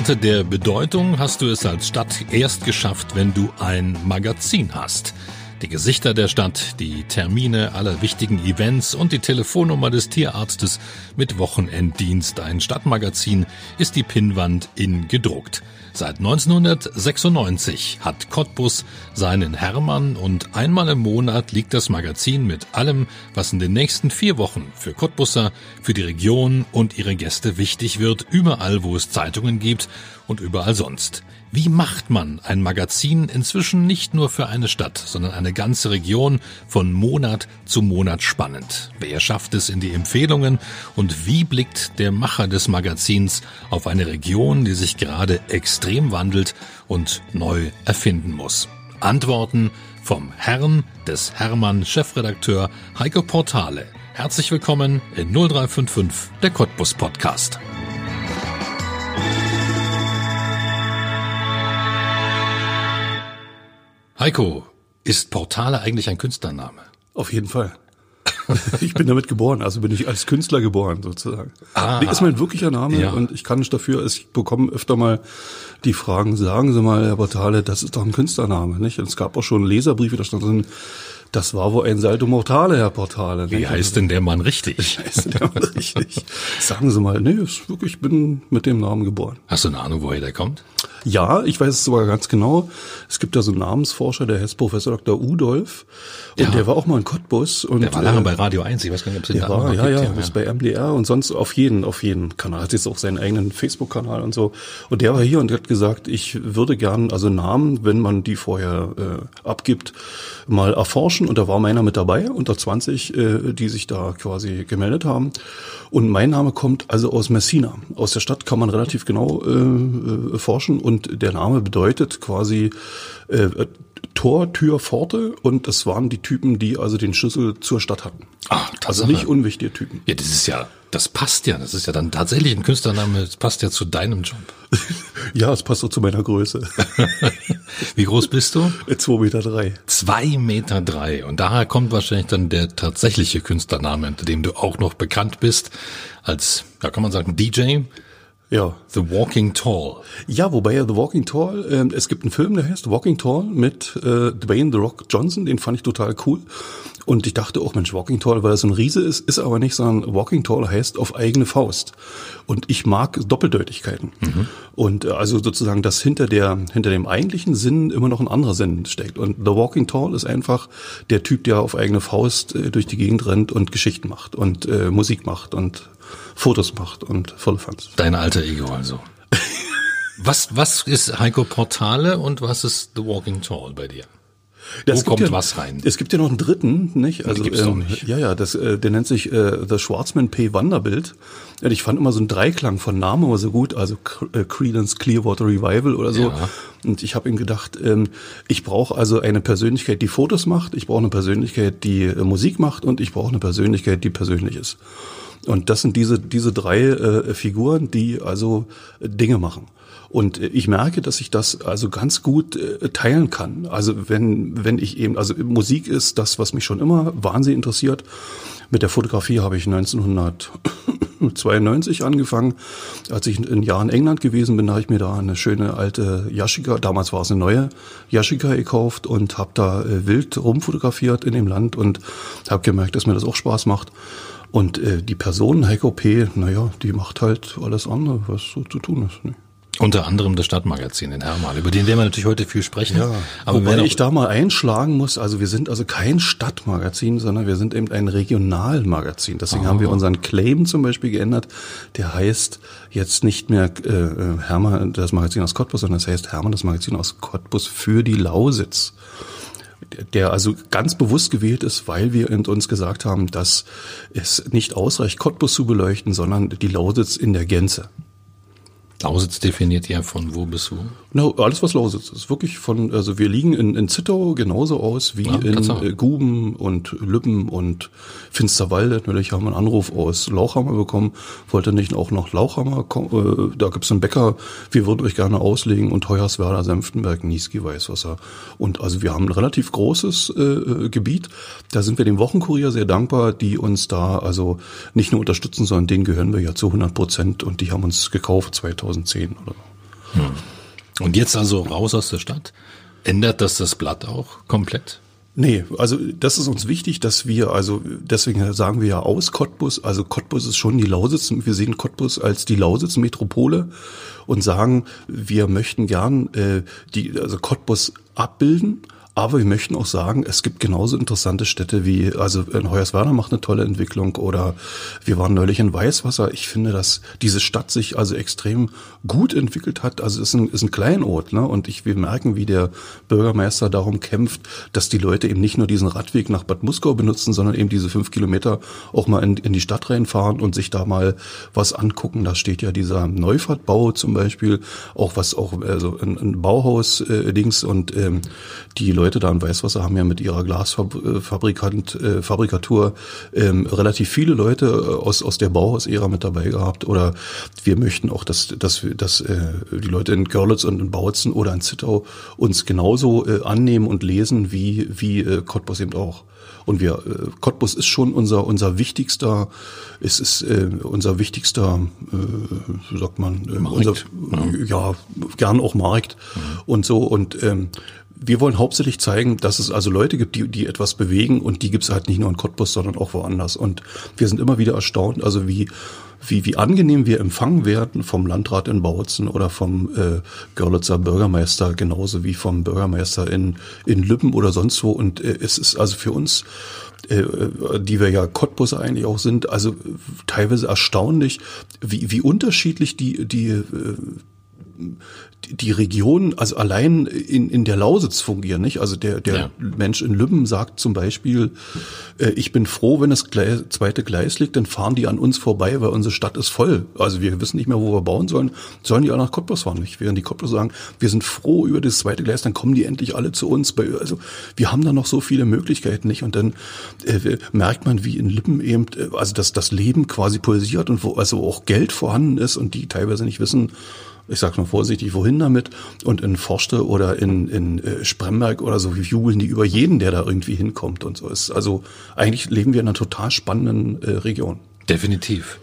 Landkarte der Bedeutung hast du es als Stadt erst geschafft, wenn du ein Magazin hast. Die Gesichter der Stadt, die Termine aller wichtigen Events und die Telefonnummer des Tierarztes mit Wochenenddienst. Ein Stadtmagazin ist die Pinnwand in gedruckt. Seit 1996 hat Cottbus seinen Hermann und einmal im Monat liegt das Magazin mit allem, was in den nächsten vier Wochen für Cottbusser, für die Region und ihre Gäste wichtig wird, überall wo es Zeitungen gibt und überall sonst. Wie macht man ein Magazin inzwischen nicht nur für eine Stadt, sondern eine ganze Region von Monat zu Monat spannend? Wer schafft es in die Empfehlungen und wie blickt der Macher des Magazins auf eine Region, die sich gerade extrem wandelt und neu erfinden muss? Antworten vom Herrn des Hermann Chefredakteur Heiko Portale. Herzlich willkommen in 0355 der Cottbus Podcast. Heiko, ist Portale eigentlich ein Künstlername? Auf jeden Fall. ich bin damit geboren, also bin ich als Künstler geboren sozusagen. Ah, ist mein wirklicher Name ja. und ich kann nicht dafür, ich bekomme öfter mal die Fragen, sagen Sie mal, Herr Portale, das ist doch ein Künstlername, nicht? Und es gab auch schon Leserbriefe, da stand drin, das war wohl ein Salto Mortale, Herr Portale. Wie heißt denn der Mann richtig? Wie heißt denn der Mann richtig? Sagen Sie mal, nee, ist wirklich, ich bin mit dem Namen geboren. Hast du eine Ahnung, woher der kommt? Ja, ich weiß es sogar ganz genau. Es gibt da so einen Namensforscher, der heißt Professor Dr. Udolf. Und ja. der war auch mal in Cottbus. Und, der war lange äh, bei Radio 1. Ich weiß gar nicht, ob es den war, ja, gibt, ja, ja, ist bei MDR und sonst auf jeden, auf jeden Kanal. Hat jetzt auch seinen eigenen Facebook-Kanal und so. Und der war hier und hat gesagt, ich würde gern, also Namen, wenn man die vorher äh, abgibt, mal erforschen. Und da war meiner mit dabei, unter 20, äh, die sich da quasi gemeldet haben. Und mein Name kommt also aus Messina. Aus der Stadt kann man relativ genau äh, äh forschen und der Name bedeutet quasi äh, Tor, Tür, Pforte und das waren die Typen, die also den Schlüssel zur Stadt hatten. Ah, also nicht unwichtige Typen. Ja, das ist ja, das passt ja. Das ist ja dann tatsächlich ein Künstlername. Das passt ja zu deinem Job. ja, es passt auch zu meiner Größe. Wie groß bist du? Zwei Meter drei. Zwei Meter drei. Und daher kommt wahrscheinlich dann der tatsächliche Künstlername, unter dem du auch noch bekannt bist, als, ja, kann man sagen, DJ. Ja. The Walking Tall. Ja, wobei ja The Walking Tall, äh, es gibt einen Film, der heißt Walking Tall mit äh, Dwayne The Rock Johnson, den fand ich total cool. Und ich dachte auch, Mensch, Walking Tall, weil er so ein Riese ist, ist aber nicht, sondern Walking Tall heißt auf eigene Faust. Und ich mag Doppeldeutigkeiten. Mhm. Und äh, also sozusagen, dass hinter der, hinter dem eigentlichen Sinn immer noch ein anderer Sinn steckt. Und The Walking Tall ist einfach der Typ, der auf eigene Faust äh, durch die Gegend rennt und Geschichten macht und äh, Musik macht und Fotos macht und Vollfans. Dein alter Ego also. was, was ist Heiko Portale und was ist The Walking Tall bei dir? Das Wo kommt ja, was rein? Es gibt ja noch einen dritten, nicht? Also gibt's ähm, nicht. ja, ja, das, äh, der nennt sich äh, The Schwarzman P. Wanderbild. Ich fand immer so einen Dreiklang von Namen immer so gut, also äh, Credence Clearwater Revival oder so. Ja. Und ich habe ihm gedacht, ähm, ich brauche also eine Persönlichkeit, die Fotos macht, ich brauche eine Persönlichkeit, die äh, Musik macht und ich brauche eine Persönlichkeit, die persönlich ist. Und das sind diese, diese drei äh, Figuren, die also äh, Dinge machen. Und äh, ich merke, dass ich das also ganz gut äh, teilen kann. Also wenn, wenn ich eben, also Musik ist das, was mich schon immer wahnsinnig interessiert. Mit der Fotografie habe ich 1992 angefangen. Als ich ein Jahr in England gewesen bin, habe ich mir da eine schöne alte Yashica, damals war es eine neue Yashica gekauft und habe da äh, wild rumfotografiert in dem Land und habe gemerkt, dass mir das auch Spaß macht. Und äh, die Person, Heiko P., naja, die macht halt alles andere, was so zu tun ist. Ne? Unter anderem das Stadtmagazin in Hermann, über den werden wir natürlich heute viel sprechen. Ja, aber wenn ich da mal einschlagen muss, also wir sind also kein Stadtmagazin, sondern wir sind eben ein Regionalmagazin. Deswegen oh. haben wir ah. unseren Claim zum Beispiel geändert. Der heißt jetzt nicht mehr äh, äh, Hermann, das Magazin aus Cottbus, sondern es das heißt Hermann, das Magazin aus Cottbus für die Lausitz der also ganz bewusst gewählt ist, weil wir uns gesagt haben, dass es nicht ausreicht, Cottbus zu beleuchten, sondern die Lausitz in der Gänze. Lausitz definiert ja von wo bis wo? No, alles was Lausitz ist. Wirklich von, also wir liegen in, in Zittau genauso aus wie ja, in äh, Guben und Lübben und Finsterwalde. Natürlich haben wir einen Anruf aus Lauchhammer bekommen, wollte nicht auch nach Lauchhammer kommen. Äh, da gibt's einen Bäcker, wir würden euch gerne auslegen und Hoyerswerda, Senftenberg, Niesky, Weißwasser. Und also wir haben ein relativ großes äh, äh, Gebiet. Da sind wir dem Wochenkurier sehr dankbar, die uns da also nicht nur unterstützen, sondern denen gehören wir ja zu 100 Prozent und die haben uns gekauft 2000 2010 oder so. Hm. Und jetzt also raus aus der Stadt? Ändert das das Blatt auch komplett? Nee, also das ist uns wichtig, dass wir, also deswegen sagen wir ja aus Cottbus, also Cottbus ist schon die Lausitz, wir sehen Cottbus als die Lausitz-Metropole und sagen, wir möchten gern äh, die, also Cottbus abbilden, aber wir möchten auch sagen, es gibt genauso interessante Städte wie, also in Hoyerswerda macht eine tolle Entwicklung oder wir waren neulich in Weißwasser. Ich finde, dass diese Stadt sich also extrem gut entwickelt hat. Also es ist ein, ist ein Kleinort, ne? Und ich, wir merken, wie der Bürgermeister darum kämpft, dass die Leute eben nicht nur diesen Radweg nach Bad Muskau benutzen, sondern eben diese fünf Kilometer auch mal in, in die Stadt reinfahren und sich da mal was angucken. Da steht ja dieser Neufahrtbau zum Beispiel, auch was auch, also ein, ein Bauhaus äh, und ähm, die Leute da in Weißwasser haben ja mit ihrer Glasfabrikant, äh, Fabrikatur ähm, relativ viele Leute äh, aus, aus der Bauhausära mit dabei gehabt. Oder wir möchten auch, dass, dass, dass äh, die Leute in Görlitz und in Bautzen oder in Zittau uns genauso äh, annehmen und lesen wie, wie äh, Cottbus eben auch. Und wir, äh, Cottbus ist schon unser, unser wichtigster, es ist äh, unser wichtigster, äh, sagt man, äh, unser, ja. ja, gern auch Markt mhm. und so. Und ähm, wir wollen hauptsächlich zeigen, dass es also Leute gibt, die, die etwas bewegen und die gibt es halt nicht nur in Cottbus, sondern auch woanders. Und wir sind immer wieder erstaunt, also wie, wie, wie angenehm wir empfangen werden vom Landrat in Bautzen oder vom äh, Görlitzer Bürgermeister, genauso wie vom Bürgermeister in, in Lübben oder sonst wo. Und äh, es ist also für uns äh, die wir ja Cottbus eigentlich auch sind, also teilweise erstaunlich, wie, wie unterschiedlich die, die äh, die Region, also allein in, in der Lausitz fungieren, nicht? Also der, der ja. Mensch in Lübben sagt zum Beispiel, äh, ich bin froh, wenn das Gleis, zweite Gleis liegt, dann fahren die an uns vorbei, weil unsere Stadt ist voll. Also wir wissen nicht mehr, wo wir bauen sollen, sollen die alle nach Cottbus fahren, nicht? Während die Cottbus sagen, wir sind froh über das zweite Gleis, dann kommen die endlich alle zu uns. Bei, also wir haben da noch so viele Möglichkeiten, nicht? Und dann äh, merkt man, wie in Lippen eben, äh, also dass das Leben quasi pulsiert und wo also auch Geld vorhanden ist und die teilweise nicht wissen, ich sage mal vorsichtig, wohin damit. Und in Forste oder in, in äh, Spremberg oder so jubeln die über jeden, der da irgendwie hinkommt und so. Ist also eigentlich leben wir in einer total spannenden äh, Region. Definitiv.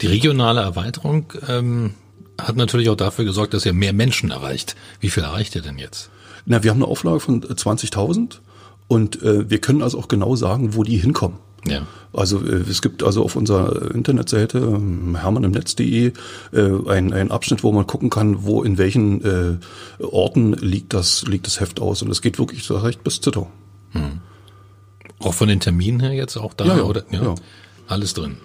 Die regionale Erweiterung ähm, hat natürlich auch dafür gesorgt, dass ihr mehr Menschen erreicht. Wie viel erreicht ihr denn jetzt? Na, wir haben eine Auflage von 20.000 und äh, wir können also auch genau sagen, wo die hinkommen. Ja. Also äh, es gibt also auf unserer Internetseite ähm, hermannimnetz.de äh, ein, ein Abschnitt, wo man gucken kann, wo in welchen äh, Orten liegt das, liegt das Heft aus. Und es geht wirklich so recht bis Zittau. Hm. Auch von den Terminen her jetzt auch da? Ja, ja, oder? Ja. ja. Alles drin.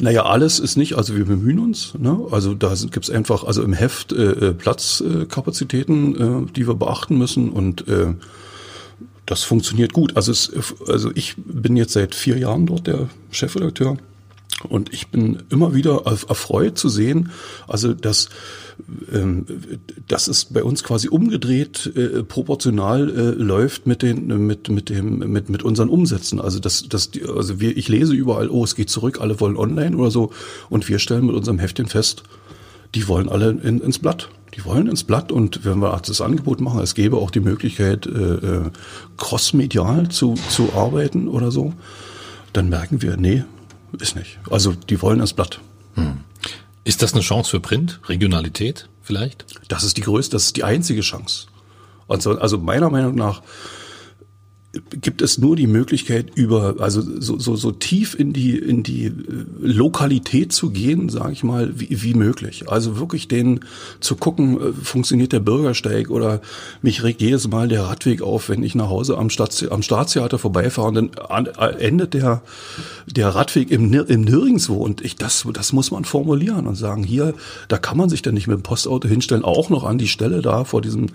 Naja, alles ist nicht, also wir bemühen uns. Ne? Also da gibt es einfach, also im Heft äh, Platzkapazitäten, äh, die wir beachten müssen und äh, das funktioniert gut. Also, es, also ich bin jetzt seit vier Jahren dort der Chefredakteur und ich bin immer wieder erfreut zu sehen, also dass ähm, dass es bei uns quasi umgedreht äh, proportional äh, läuft mit den mit mit dem mit mit unseren Umsätzen. Also dass dass also wir ich lese überall, oh es geht zurück, alle wollen online oder so und wir stellen mit unserem Heftchen fest, die wollen alle in, ins Blatt die wollen ins Blatt und wenn wir das Angebot machen, es gäbe auch die Möglichkeit, äh, äh, crossmedial zu, zu arbeiten oder so, dann merken wir, nee, ist nicht. Also die wollen ins Blatt. Hm. Ist das eine Chance für Print? Regionalität vielleicht? Das ist die größte, das ist die einzige Chance. Also, also meiner Meinung nach gibt es nur die Möglichkeit über also so, so, so tief in die in die äh, Lokalität zu gehen, sage ich mal, wie, wie möglich. Also wirklich den zu gucken, äh, funktioniert der Bürgersteig oder mich regt jedes Mal der Radweg auf, wenn ich nach Hause am, Stadt, am Staatstheater vorbeifahre und dann endet der der Radweg im, im Nirgendwo und ich das das muss man formulieren und sagen hier, da kann man sich dann nicht mit dem Postauto hinstellen, auch noch an die Stelle da vor diesem,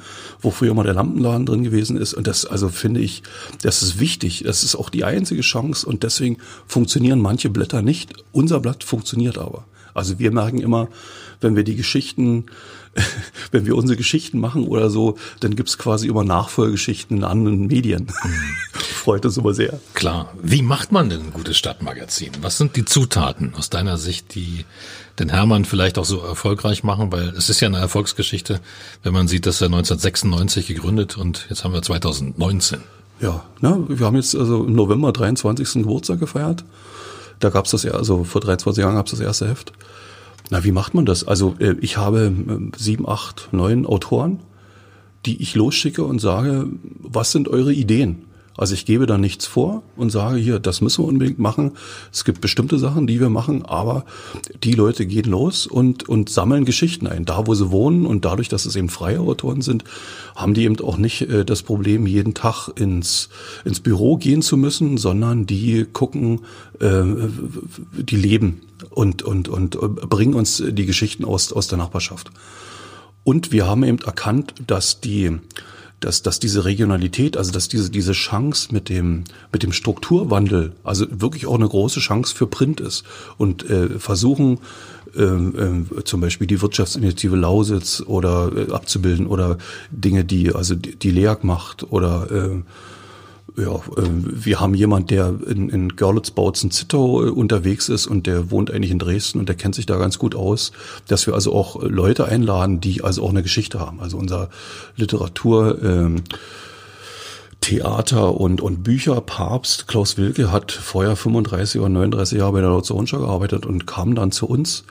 wo früher mal der Lampenladen drin gewesen ist und das also finde ich das ist wichtig. Das ist auch die einzige Chance und deswegen funktionieren manche Blätter nicht. Unser Blatt funktioniert aber. Also wir merken immer, wenn wir die Geschichten, wenn wir unsere Geschichten machen oder so, dann gibt's quasi immer Nachfolgeschichten in anderen Medien. Mhm. Freut uns immer sehr. Klar. Wie macht man denn ein gutes Stadtmagazin? Was sind die Zutaten aus deiner Sicht, die den Hermann vielleicht auch so erfolgreich machen? Weil es ist ja eine Erfolgsgeschichte, wenn man sieht, dass er 1996 gegründet und jetzt haben wir 2019. Ja, ne, wir haben jetzt also im November 23. Geburtstag gefeiert. Da gab's das ja, also vor 23 Jahren gab's das erste Heft. Na, wie macht man das? Also äh, ich habe äh, sieben, acht, neun Autoren, die ich losschicke und sage, was sind eure Ideen? Also ich gebe da nichts vor und sage hier, das müssen wir unbedingt machen. Es gibt bestimmte Sachen, die wir machen, aber die Leute gehen los und, und sammeln Geschichten ein, da wo sie wohnen und dadurch, dass es eben freie Autoren sind, haben die eben auch nicht äh, das Problem, jeden Tag ins, ins Büro gehen zu müssen, sondern die gucken, äh, die leben und, und, und bringen uns die Geschichten aus, aus der Nachbarschaft. Und wir haben eben erkannt, dass die, dass, dass diese Regionalität, also dass diese, diese Chance mit dem, mit dem Strukturwandel, also wirklich auch eine große Chance für Print ist. Und äh, versuchen, ähm, äh, zum Beispiel die Wirtschaftsinitiative Lausitz oder äh, abzubilden oder Dinge, die also die, die LEAG macht oder äh, ja, äh, wir haben jemand, der in, in Görlitz-Bautzen-Zittau äh, unterwegs ist und der wohnt eigentlich in Dresden und der kennt sich da ganz gut aus, dass wir also auch Leute einladen, die also auch eine Geschichte haben. Also unser Literatur, ähm, Theater und, und Bücher. Papst Klaus Wilke hat vorher 35 oder 39 Jahre bei der Lautze gearbeitet und kam dann zu uns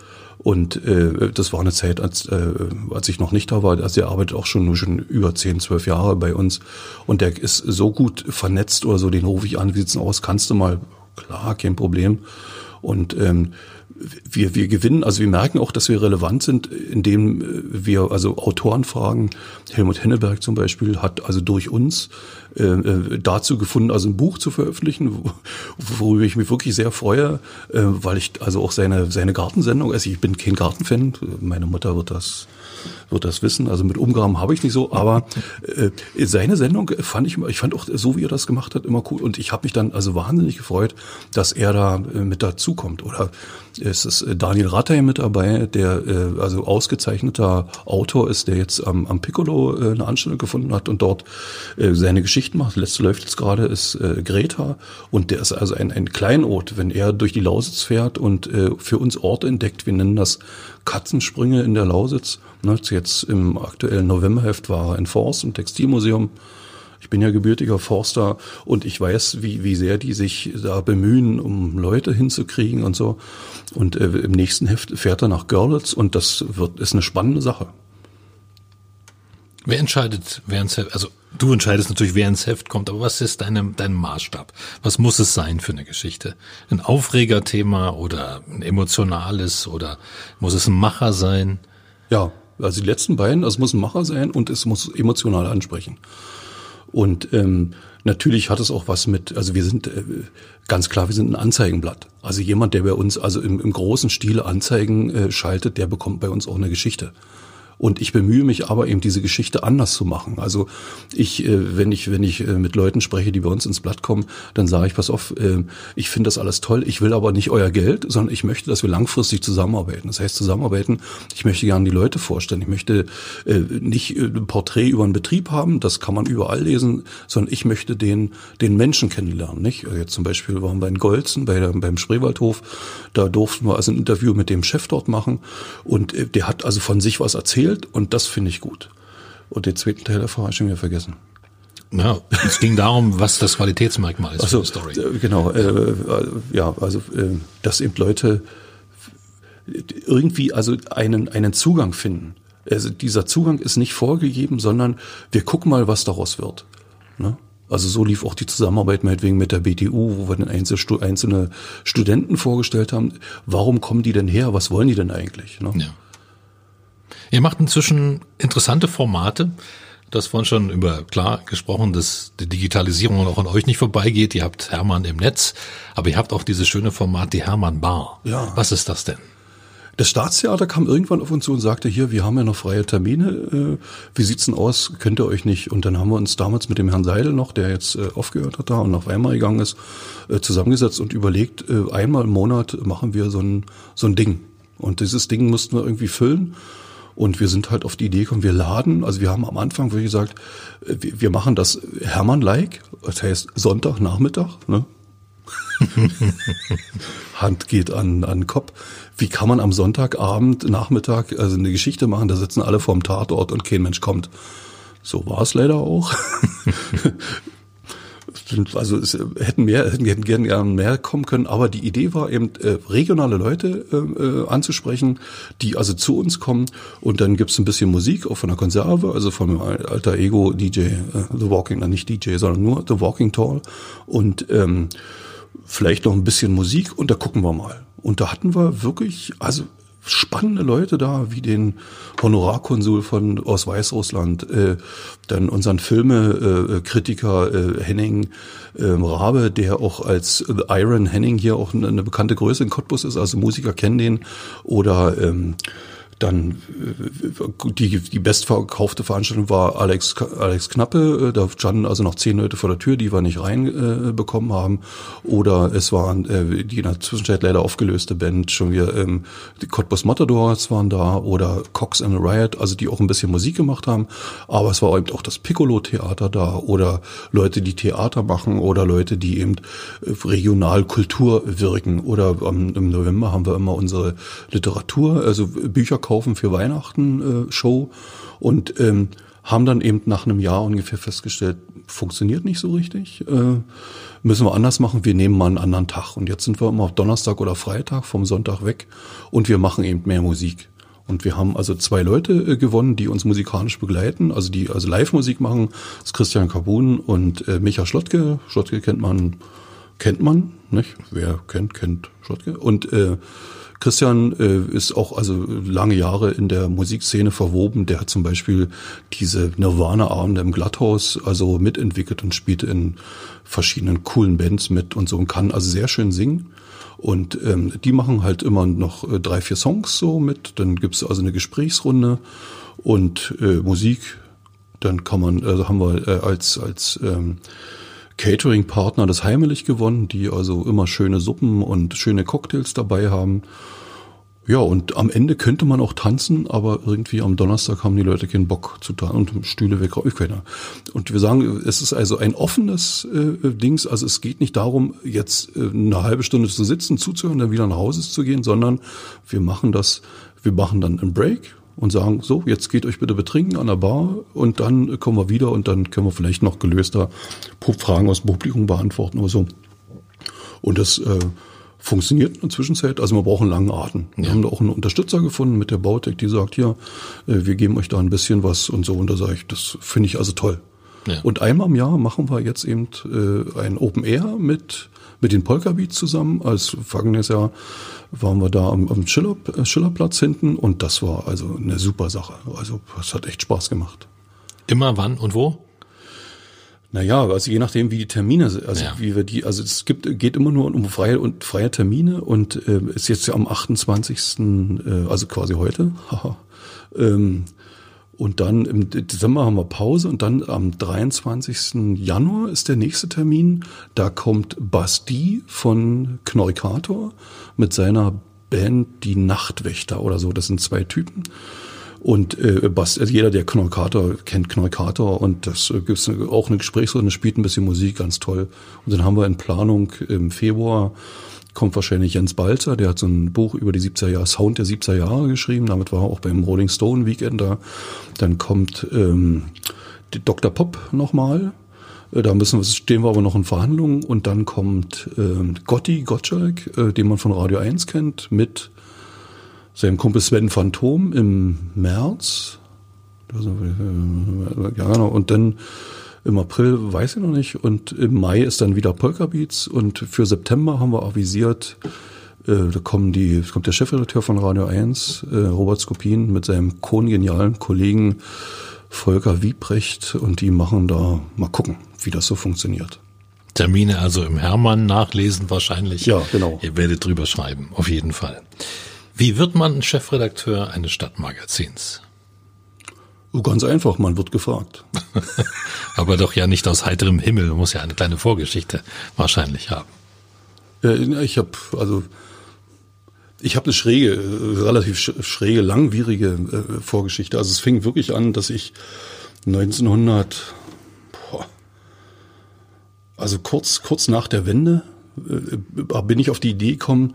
und äh, das war eine Zeit, als, äh, als ich noch nicht da war. Also er arbeitet auch schon, schon über 10, 12 Jahre bei uns. Und der ist so gut vernetzt oder so, den rufe ich an, wie sieht's denn aus? Kannst du mal? Klar, kein Problem. Und ähm, wir, wir gewinnen, also wir merken auch, dass wir relevant sind, indem äh, wir also Autoren fragen. Helmut Henneberg zum Beispiel hat also durch uns äh, äh, dazu gefunden, also ein Buch zu veröffentlichen, worüber ich mich wirklich sehr freue, äh, weil ich also auch seine, seine Gartensendung, also ich bin kein Gartenfan, meine Mutter wird das wird das wissen. Also mit Umgraben habe ich nicht so, aber äh, seine Sendung fand ich, ich fand auch so, wie er das gemacht hat, immer cool. Und ich habe mich dann also wahnsinnig gefreut, dass er da äh, mit dazukommt. Oder es ist äh, Daniel Rattay mit dabei, der äh, also ausgezeichneter Autor ist, der jetzt am, am Piccolo äh, eine Anstellung gefunden hat und dort äh, seine Geschichten macht. Letzte läuft jetzt gerade, ist äh, Greta und der ist also ein, ein Kleinod, wenn er durch die Lausitz fährt und äh, für uns Orte entdeckt. Wir nennen das Katzensprünge in der Lausitz. Ne, jetzt im aktuellen Novemberheft war er in Forst im Textilmuseum. Ich bin ja gebürtiger Forster und ich weiß, wie, wie sehr die sich da bemühen, um Leute hinzukriegen und so. Und äh, im nächsten Heft fährt er nach Görlitz und das wird, ist eine spannende Sache. Wer entscheidet, wer also du entscheidest natürlich, wer ins Heft kommt, aber was ist deine, dein Maßstab? Was muss es sein für eine Geschichte? Ein Aufregerthema oder ein emotionales oder muss es ein Macher sein? Ja, also die letzten beiden, also es muss ein Macher sein und es muss emotional ansprechen. Und ähm, natürlich hat es auch was mit, also wir sind äh, ganz klar, wir sind ein Anzeigenblatt. Also jemand, der bei uns also im, im großen Stil Anzeigen äh, schaltet, der bekommt bei uns auch eine Geschichte. Und ich bemühe mich aber eben diese Geschichte anders zu machen. Also ich, äh, wenn ich, wenn ich äh, mit Leuten spreche, die bei uns ins Blatt kommen, dann sage ich, pass auf, äh, ich finde das alles toll, ich will aber nicht euer Geld, sondern ich möchte, dass wir langfristig zusammenarbeiten. Das heißt zusammenarbeiten, ich möchte gerne die Leute vorstellen. Ich möchte nicht ein Porträt über einen Betrieb haben, das kann man überall lesen, sondern ich möchte den, den Menschen kennenlernen. Nicht? Jetzt zum Beispiel waren wir in Golzen bei der, beim Spreewaldhof, da durften wir also ein Interview mit dem Chef dort machen und der hat also von sich was erzählt erzählt und das finde ich gut. Und den zweiten Teil davor habe ich schon wieder vergessen. Ja, es ging darum, was das Qualitätsmerkmal ist Ach so, die Story. Äh, genau, äh, äh, ja, also äh, dass eben Leute irgendwie also einen einen Zugang finden. Also dieser Zugang ist nicht vorgegeben, sondern wir gucken mal, was daraus wird. Ne? Also so lief auch die Zusammenarbeit meinetwegen mit der BTU, wo wir dann einzelne Studenten vorgestellt haben. Warum kommen die denn her? Was wollen die denn eigentlich? Ne? Ja. Ihr macht inzwischen interessante Formate. Du hast vorhin schon über klar gesprochen, dass die Digitalisierung auch an euch nicht vorbeigeht. Ihr habt Hermann im Netz, aber ihr habt auch dieses schöne Format, die Hermann Bar. Ja. Was ist das denn? Das Staatstheater kam irgendwann auf uns zu und sagte, hier, wir haben ja noch freie Termine, äh, wie sieht's denn aus, könnt ihr euch nicht? Und dann haben wir uns damals mit dem Herrn Seidel noch, der jetzt äh, aufgehört hat da und nach Weimar gegangen ist, äh, zusammengesetzt und überlegt, einmal im Monat machen wir so ein, so ein Ding. Und dieses Ding mussten wir irgendwie füllen. Und wir sind halt auf die Idee gekommen, wir laden, also wir haben am Anfang wirklich gesagt, äh, wir machen das Hermann-like, das heißt Sonntagnachmittag, ne? Hand geht an, an Kopf. Wie kann man am Sonntagabend, Nachmittag, also eine Geschichte machen, da sitzen alle vorm Tatort und kein Mensch kommt. So war es leider auch. also es hätten mehr, hätten, gerne mehr kommen können, aber die Idee war eben, äh, regionale Leute äh, äh, anzusprechen, die also zu uns kommen und dann gibt's ein bisschen Musik, auch von der Konserve, also von alter Ego DJ, äh, The Walking, na nicht DJ, sondern nur The Walking Tall und ähm, vielleicht noch ein bisschen Musik und da gucken wir mal. Und da hatten wir wirklich, also spannende Leute da, wie den Honorarkonsul von aus Weißrussland, äh, dann unseren Filmekritiker äh, Henning äh, Rabe, der auch als Iron Henning hier auch eine, eine bekannte Größe in Cottbus ist, also Musiker kennen den, oder ähm, dann äh, die, die bestverkaufte Veranstaltung war Alex, Alex Knappe. Äh, da standen also noch zehn Leute vor der Tür, die wir nicht reinbekommen äh, haben. Oder es waren äh, die in der Zwischenzeit leider aufgelöste Band, schon wieder ähm, die Cottbus Matadors waren da oder Cox and Riot, also die auch ein bisschen Musik gemacht haben. Aber es war eben auch das Piccolo-Theater da oder Leute, die Theater machen oder Leute, die eben äh, regional Kultur wirken. Oder ähm, im November haben wir immer unsere Literatur, also Bücher kaufen für Weihnachten äh, Show und ähm, haben dann eben nach einem Jahr ungefähr festgestellt, funktioniert nicht so richtig, äh, müssen wir anders machen, wir nehmen mal einen anderen Tag. Und jetzt sind wir immer auf Donnerstag oder Freitag vom Sonntag weg und wir machen eben mehr Musik. Und wir haben also zwei Leute äh, gewonnen, die uns musikalisch begleiten, also die also Live-Musik machen. Das ist Christian Kabun und äh, Micha Schlottke. Schlottke kennt man, kennt man, nicht? Wer kennt, kennt Schlottke. Und äh, Christian äh, ist auch also lange Jahre in der Musikszene verwoben. Der hat zum Beispiel diese Nirvana-Abende im Glatthaus also mitentwickelt und spielt in verschiedenen coolen Bands mit und so und kann also sehr schön singen. Und ähm, die machen halt immer noch äh, drei, vier Songs so mit. Dann gibt's also eine Gesprächsrunde und äh, Musik. Dann kann man, also haben wir äh, als, als ähm, Catering-Partner das Heimelig gewonnen, die also immer schöne Suppen und schöne Cocktails dabei haben. Ja, und am Ende könnte man auch tanzen, aber irgendwie am Donnerstag haben die Leute keinen Bock zu tanzen und Stühle weg. Und wir sagen, es ist also ein offenes äh, Dings. Also es geht nicht darum, jetzt äh, eine halbe Stunde zu sitzen, zuzuhören, dann wieder nach Hause zu gehen, sondern wir machen das, wir machen dann einen Break und sagen, so, jetzt geht euch bitte betrinken an der Bar und dann kommen wir wieder und dann können wir vielleicht noch gelöster Fragen aus dem Publikum beantworten oder so. Und das äh, funktioniert in der Zwischenzeit. Also man braucht einen langen Atem. Wir haben da auch einen Unterstützer gefunden mit der Bautech, die sagt, ja, äh, wir geben euch da ein bisschen was und so. Und da sage ich, das finde ich also toll. Ja. Und einmal im Jahr machen wir jetzt eben äh, ein Open Air mit mit den Polka Beats zusammen. Als vergangenes Jahr waren wir da am, am Schiller, äh, Schillerplatz hinten und das war also eine super Sache. Also es hat echt Spaß gemacht. Immer wann und wo? Naja, also je nachdem, wie die Termine, also ja. wie wir die, also es gibt, geht immer nur um freie und freie Termine und äh, ist jetzt ja am 28. Äh, also quasi heute. ähm, und dann im Dezember haben wir Pause und dann am 23. Januar ist der nächste Termin. Da kommt Basti von Knorikator mit seiner Band Die Nachtwächter oder so. Das sind zwei Typen. Und äh, Bas, also jeder, der Knorkator kennt Knorkator und das äh, gibt auch eine Gesprächsrunde, spielt ein bisschen Musik, ganz toll. Und dann haben wir in Planung im Februar kommt wahrscheinlich Jens Balzer, der hat so ein Buch über die 70er Jahre, Sound der 70er Jahre geschrieben, damit war er auch beim Rolling Stone Weekend da. Dann kommt ähm, Dr. Pop nochmal, äh, da müssen wir, stehen wir aber noch in Verhandlungen und dann kommt äh, Gotti Gottschalk, äh, den man von Radio 1 kennt, mit seinem Kumpel Sven Phantom im März. Äh, ja, genau. Und dann im April weiß ich noch nicht. Und im Mai ist dann wieder Polka Beats. Und für September haben wir avisiert, äh, da kommen die, kommt der Chefredakteur von Radio 1, äh, Robert Skopin, mit seinem kongenialen Kollegen Volker Wiebrecht. Und die machen da, mal gucken, wie das so funktioniert. Termine also im Hermann nachlesen wahrscheinlich. Ja, genau. Ihr werdet drüber schreiben, auf jeden Fall. Wie wird man Chefredakteur eines Stadtmagazins? Oh, ganz einfach, man wird gefragt. Aber doch ja nicht aus heiterem Himmel, man muss ja eine kleine Vorgeschichte wahrscheinlich haben. Ja, ich habe, also Ich habe eine schräge, relativ schräge, langwierige äh, Vorgeschichte. Also es fing wirklich an, dass ich 1900, boah, also kurz, kurz nach der Wende, bin ich auf die Idee gekommen,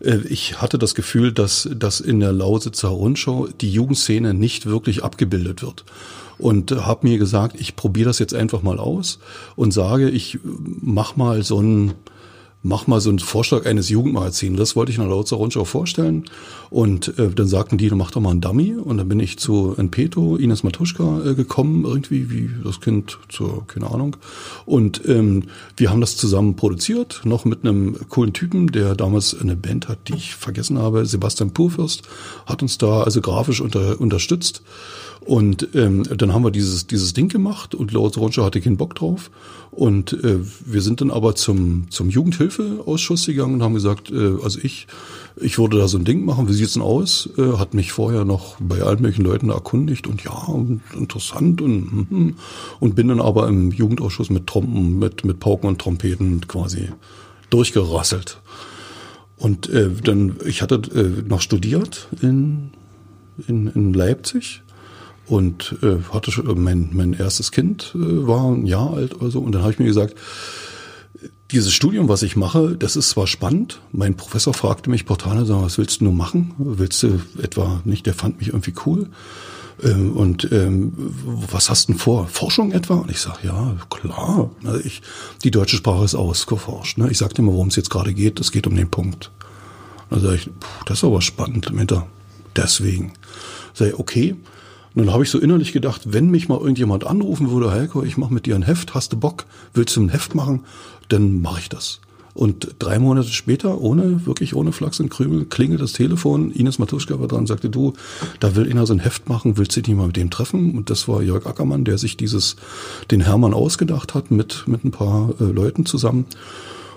äh, ich hatte das Gefühl, dass, dass in der Lausitzer Rundschau die Jugendszene nicht wirklich abgebildet wird. Und habe mir gesagt, ich probiere das jetzt einfach mal aus und sage, ich mach mal so ein mach mal so einen Vorschlag eines Jugendmagazins. Das wollte ich in der Lautzer Rundschau vorstellen. Und äh, dann sagten die, mach doch mal einen Dummy. Und dann bin ich zu Enpeto, Ines Matuschka äh, gekommen, irgendwie wie das Kind zur, keine Ahnung. Und ähm, wir haben das zusammen produziert, noch mit einem coolen Typen, der damals eine Band hat, die ich vergessen habe. Sebastian Purfürst hat uns da also grafisch unter, unterstützt. Und ähm, dann haben wir dieses, dieses Ding gemacht und Lautz Ronscher hatte keinen Bock drauf. Und äh, wir sind dann aber zum, zum Jugendhilfeausschuss gegangen und haben gesagt, äh, also ich, ich würde da so ein Ding machen, wie sieht's denn aus? Äh, hat mich vorher noch bei allen möglichen Leuten erkundigt und ja, und interessant und, hm, hm. und bin dann aber im Jugendausschuss mit Trompen, mit, mit Pauken und Trompeten quasi durchgerasselt. Und äh, dann, ich hatte äh, noch studiert in, in, in Leipzig und äh, hatte schon, mein, mein erstes Kind äh, war ein Jahr alt oder so und dann habe ich mir gesagt, dieses Studium, was ich mache, das ist zwar spannend. Mein Professor fragte mich portal, was willst du nur machen? Willst du etwa nicht? Der fand mich irgendwie cool. Ähm, und ähm, was hast du denn vor? Forschung etwa? Und ich sage, ja, klar. Also ich, die deutsche Sprache ist ausgeforscht. Ne? Ich sagte immer, worum es jetzt gerade geht. Es geht um den Punkt. Dann sage ich, puh, das ist aber spannend. Deswegen. Sag ich, okay, und dann habe ich so innerlich gedacht, wenn mich mal irgendjemand anrufen würde, Heiko, ich mache mit dir ein Heft, hast du Bock, willst du ein Heft machen, dann mache ich das. Und drei Monate später, ohne, wirklich ohne Flachs und Krümel, klingelt das Telefon. Ines Matuschka war dran sagte, du, da will einer so ein Heft machen, willst du dich mal mit dem treffen? Und das war Jörg Ackermann, der sich dieses, den Hermann ausgedacht hat, mit, mit ein paar äh, Leuten zusammen.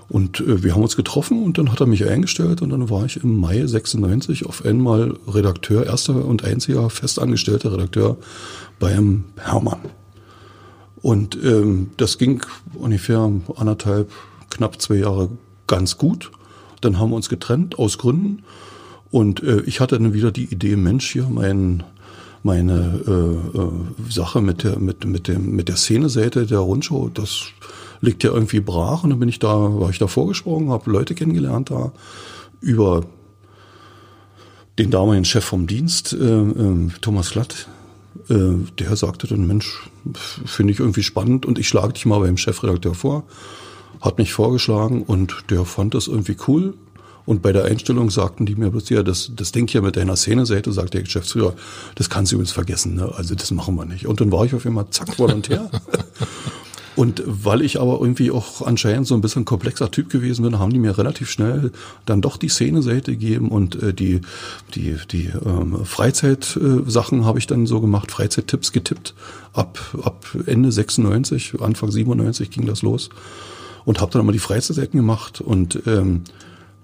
Und äh, wir haben uns getroffen und dann hat er mich eingestellt und dann war ich im Mai 96 auf einmal Redakteur, erster und einziger festangestellter Redakteur beim Hermann. Und ähm, das ging ungefähr anderthalb, knapp zwei Jahre ganz gut. Dann haben wir uns getrennt aus Gründen. Und äh, ich hatte dann wieder die Idee, Mensch, hier mein, meine äh, äh, Sache mit der, mit, mit, dem, mit der Szeneseite der Rundschau, das liegt ja irgendwie brach und dann bin ich da, war ich da vorgesprungen, habe Leute kennengelernt da über den damaligen Chef vom Dienst, äh, äh, Thomas Glatt, äh, der sagte dann, Mensch, finde ich irgendwie spannend und ich schlage dich mal beim Chefredakteur vor, hat mich vorgeschlagen und der fand das irgendwie cool. Und bei der Einstellung sagten die mir ja, das, das Ding hier mit deiner Szeneseite, sagt der Geschäftsführer, das kannst du übrigens vergessen, ne? also das machen wir nicht. Und dann war ich auf einmal zack, Volontär. Und weil ich aber irgendwie auch anscheinend so ein bisschen komplexer Typ gewesen bin, haben die mir relativ schnell dann doch die Szene-Seite gegeben und äh, die, die, die ähm, Freizeitsachen äh, habe ich dann so gemacht, Freizeittipps getippt. Ab, ab Ende 96, Anfang 97 ging das los und habe dann immer die Freizeitseiten gemacht und ähm,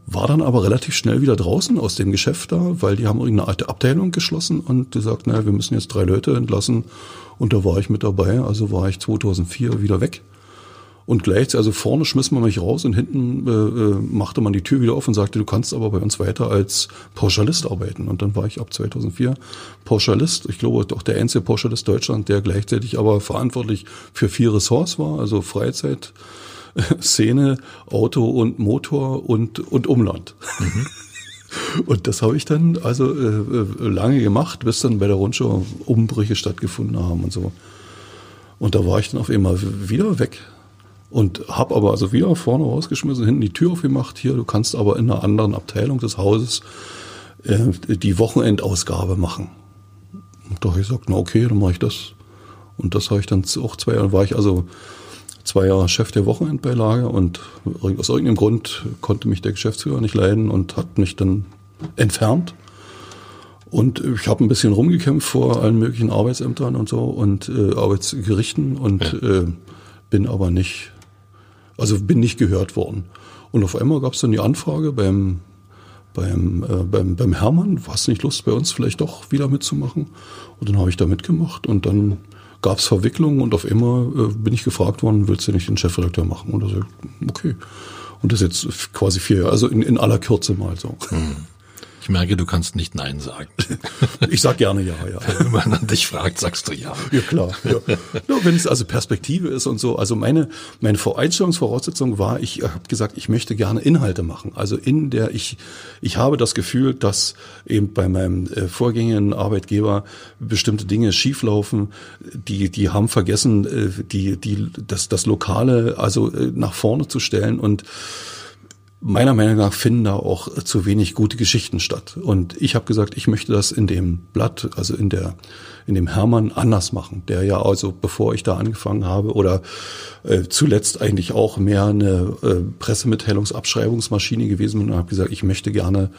war dann aber relativ schnell wieder draußen aus dem Geschäft da, weil die haben irgendeine alte Abteilung geschlossen und gesagt, naja, wir müssen jetzt drei Leute entlassen und da war ich mit dabei, also war ich 2004 wieder weg. Und gleich, also vorne schmiss man mich raus und hinten äh, äh, machte man die Tür wieder auf und sagte, du kannst aber bei uns weiter als Pauschalist arbeiten. Und dann war ich ab 2004 Pauschalist. Ich glaube auch der einzige Pauschalist Deutschland, der gleichzeitig aber verantwortlich für vier Ressorts war, also Freizeit, Szene, Auto und Motor und, und Umland. Mhm. Und das habe ich dann also äh, äh, lange gemacht, bis dann bei der Rundschau Umbrüche stattgefunden haben und so. Und da war ich dann auf einmal wieder weg. Und habe aber also wieder vorne rausgeschmissen, hinten die Tür aufgemacht. Hier, du kannst aber in einer anderen Abteilung des Hauses äh, die Wochenendausgabe machen. Und da habe ich gesagt, na okay, dann mache ich das. Und das habe ich dann auch zwei Jahre, war ich also zwei Jahre Chef der Wochenendbeilage und aus irgendeinem Grund konnte mich der Geschäftsführer nicht leiden und hat mich dann entfernt. Und ich habe ein bisschen rumgekämpft vor allen möglichen Arbeitsämtern und so und äh, Arbeitsgerichten und ja. äh, bin aber nicht, also bin nicht gehört worden. Und auf einmal gab es dann die Anfrage beim beim, äh, beim, beim Hermann, hast du nicht Lust, bei uns vielleicht doch wieder mitzumachen? Und dann habe ich da mitgemacht und dann gab es Verwicklungen und auf immer äh, bin ich gefragt worden, willst du nicht den Chefredakteur machen? Und da ich, okay. Und das jetzt quasi vier Jahre, also in, in aller Kürze mal so. Mhm. Ich merke, du kannst nicht Nein sagen. ich sag gerne ja, ja. Wenn man dich fragt, sagst du ja. Ja, klar. Ja. ja wenn es also Perspektive ist und so. Also meine, meine Einstellungsvoraussetzung war, ich habe gesagt, ich möchte gerne Inhalte machen. Also in der ich, ich habe das Gefühl, dass eben bei meinem äh, vorgängigen Arbeitgeber bestimmte Dinge schieflaufen. Die, die haben vergessen, äh, die, die, das, das Lokale also äh, nach vorne zu stellen und meiner Meinung nach finden da auch zu wenig gute Geschichten statt. Und ich habe gesagt, ich möchte das in dem Blatt, also in der in dem Hermann anders machen, der ja also bevor ich da angefangen habe oder äh, zuletzt eigentlich auch mehr eine äh, Pressemitteilungsabschreibungsmaschine gewesen bin und habe gesagt, ich möchte gerne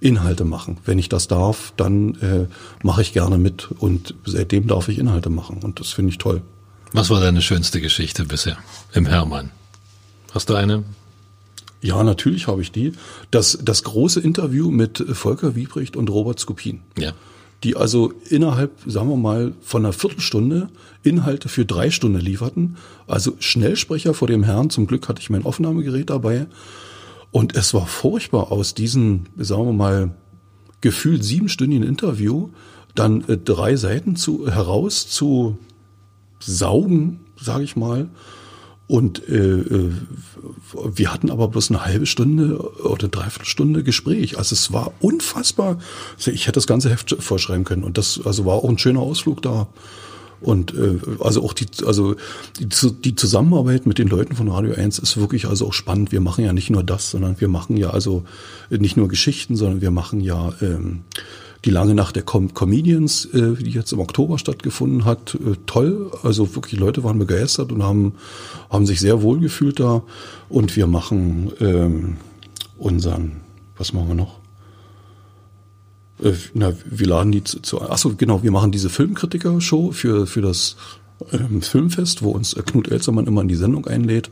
Inhalte machen. Wenn ich das darf, dann äh, mache ich gerne mit und seitdem darf ich Inhalte machen und das finde ich toll. Was war deine schönste Geschichte bisher im Hermann? Hast du eine? Ja, natürlich habe ich die. Das, das große Interview mit Volker Wiebrecht und Robert Skopin. Ja. Die also innerhalb, sagen wir mal, von einer Viertelstunde Inhalte für drei Stunden lieferten. Also Schnellsprecher vor dem Herrn. Zum Glück hatte ich mein Aufnahmegerät dabei. Und es war furchtbar aus diesem, sagen wir mal, gefühlt siebenstündigen Interview dann äh, drei Seiten zu, heraus zu saugen, sage ich mal, und äh, äh, wir hatten aber bloß eine halbe Stunde oder dreiviertel Stunde Gespräch. Also es war unfassbar. Ich hätte das ganze Heft vorschreiben können. Und das also war auch ein schöner Ausflug da. Und äh, also auch die, also die, die Zusammenarbeit mit den Leuten von Radio 1 ist wirklich also auch spannend. Wir machen ja nicht nur das, sondern wir machen ja also nicht nur Geschichten, sondern wir machen ja ähm, die lange Nacht der Com Comedians, äh, die jetzt im Oktober stattgefunden hat, äh, toll. Also wirklich, Leute waren begeistert und haben, haben sich sehr wohl gefühlt da. Und wir machen ähm, unseren, was machen wir noch? Äh, na, wir laden die zu, zu achso, genau, wir machen diese Filmkritiker-Show für, für das ähm, Filmfest, wo uns Knut Elzermann immer in die Sendung einlädt,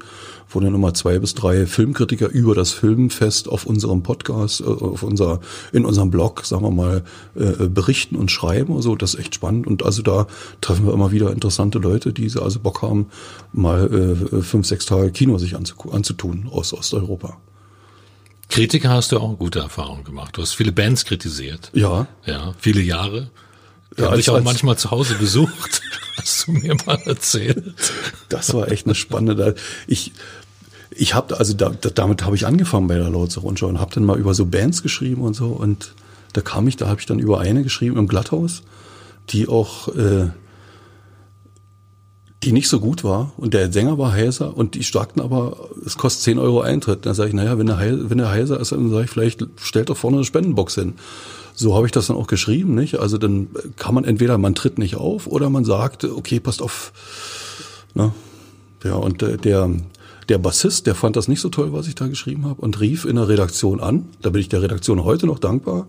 wo dann immer zwei bis drei Filmkritiker über das Filmfest auf unserem Podcast, äh, auf unser, in unserem Blog, sagen wir mal, äh, berichten und schreiben. Also das ist echt spannend. Und also da treffen wir immer wieder interessante Leute, die also Bock haben, mal äh, fünf, sechs Tage Kino sich anzutun aus Osteuropa. Kritiker hast du auch gute Erfahrungen gemacht. Du hast viele Bands kritisiert. Ja. Ja, viele Jahre. Ja, habe ich auch manchmal zu Hause besucht. Hast du mir mal erzählt? Das war echt eine spannende. Ich ich habe also da, damit habe ich angefangen bei der Lords Rundschau und habe dann mal über so Bands geschrieben und so und da kam ich, da habe ich dann über eine geschrieben im Glatthaus, die auch äh, die nicht so gut war und der Sänger war heiser und die sagten aber, es kostet 10 Euro Eintritt. Dann sage ich, naja, wenn der, heiser, wenn der heiser ist, dann sage ich, vielleicht stellt doch vorne eine Spendenbox hin. So habe ich das dann auch geschrieben, nicht? Also dann kann man entweder, man tritt nicht auf oder man sagt, okay, passt auf. Ne? Ja, und der, der Bassist, der fand das nicht so toll, was ich da geschrieben habe und rief in der Redaktion an. Da bin ich der Redaktion heute noch dankbar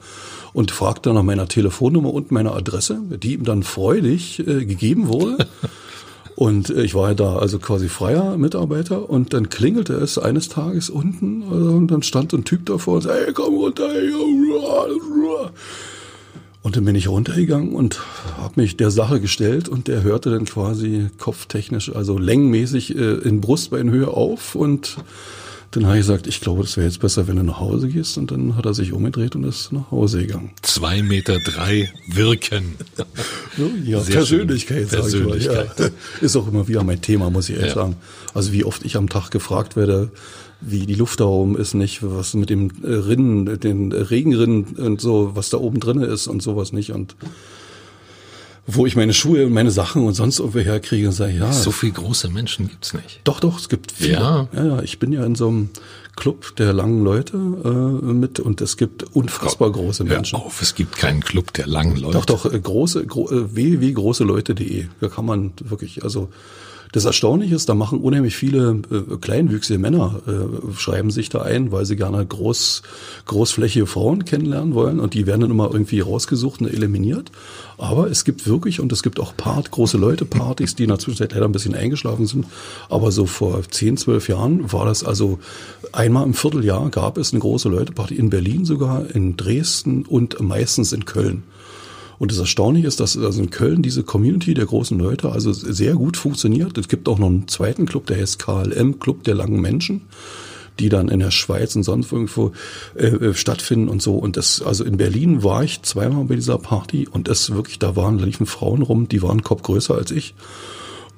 und fragte nach meiner Telefonnummer und meiner Adresse, die ihm dann freudig äh, gegeben wurde. Und ich war ja da also quasi freier Mitarbeiter und dann klingelte es eines Tages unten also, und dann stand ein Typ davor und sagte, hey, komm runter. Und dann bin ich runtergegangen und habe mich der Sache gestellt und der hörte dann quasi kopftechnisch, also längenmäßig äh, in Brustbeinhöhe auf und dann habe ich gesagt, ich glaube, das wäre jetzt besser, wenn du nach Hause gehst. Und dann hat er sich umgedreht und ist nach Hause gegangen. Zwei Meter drei wirken. ja, Sehr Persönlichkeit, sag Persönlichkeit. Ich mal. Ja. Ist auch immer wieder mein Thema, muss ich ehrlich ja. sagen. Also wie oft ich am Tag gefragt werde, wie die Luft da oben ist, nicht, was mit dem Rinnen, den Regenrinnen und so, was da oben drin ist und sowas nicht. Und wo ich meine Schuhe und meine Sachen und sonst irgendwo herkriege und sage, ja. So viele große Menschen gibt's nicht. Doch, doch, es gibt viele. Ja. ja, ja, ich bin ja in so einem Club der langen Leute äh, mit und es gibt unfassbar Komm, große Menschen. Hör auf, es gibt keinen Club der langen Leute. Doch, doch, äh, große, gro äh, www.großeleute.de. Da kann man wirklich, also das Erstaunliche ist, da machen unheimlich viele äh, kleinwüchsige Männer, äh, schreiben sich da ein, weil sie gerne groß, großflächige Frauen kennenlernen wollen und die werden dann immer irgendwie rausgesucht und eliminiert. Aber es gibt wirklich, und es gibt auch Part, große Leute Partys, die in der Zwischenzeit leider ein bisschen eingeschlafen sind. Aber so vor 10, 12 Jahren war das also einmal im Vierteljahr gab es eine große Leute-Party in Berlin sogar, in Dresden und meistens in Köln. Und das Erstaunliche ist, dass also in Köln diese Community der großen Leute also sehr gut funktioniert. Es gibt auch noch einen zweiten Club, der heißt KLM, Club der langen Menschen. die dann in der Schweiz und sonst irgendwo äh, äh, stattfinden und so. Und das, also in Berlin war ich zweimal bei dieser Party und das wirklich, da waren, da liefen Frauen rum, die waren Kopf größer als ich.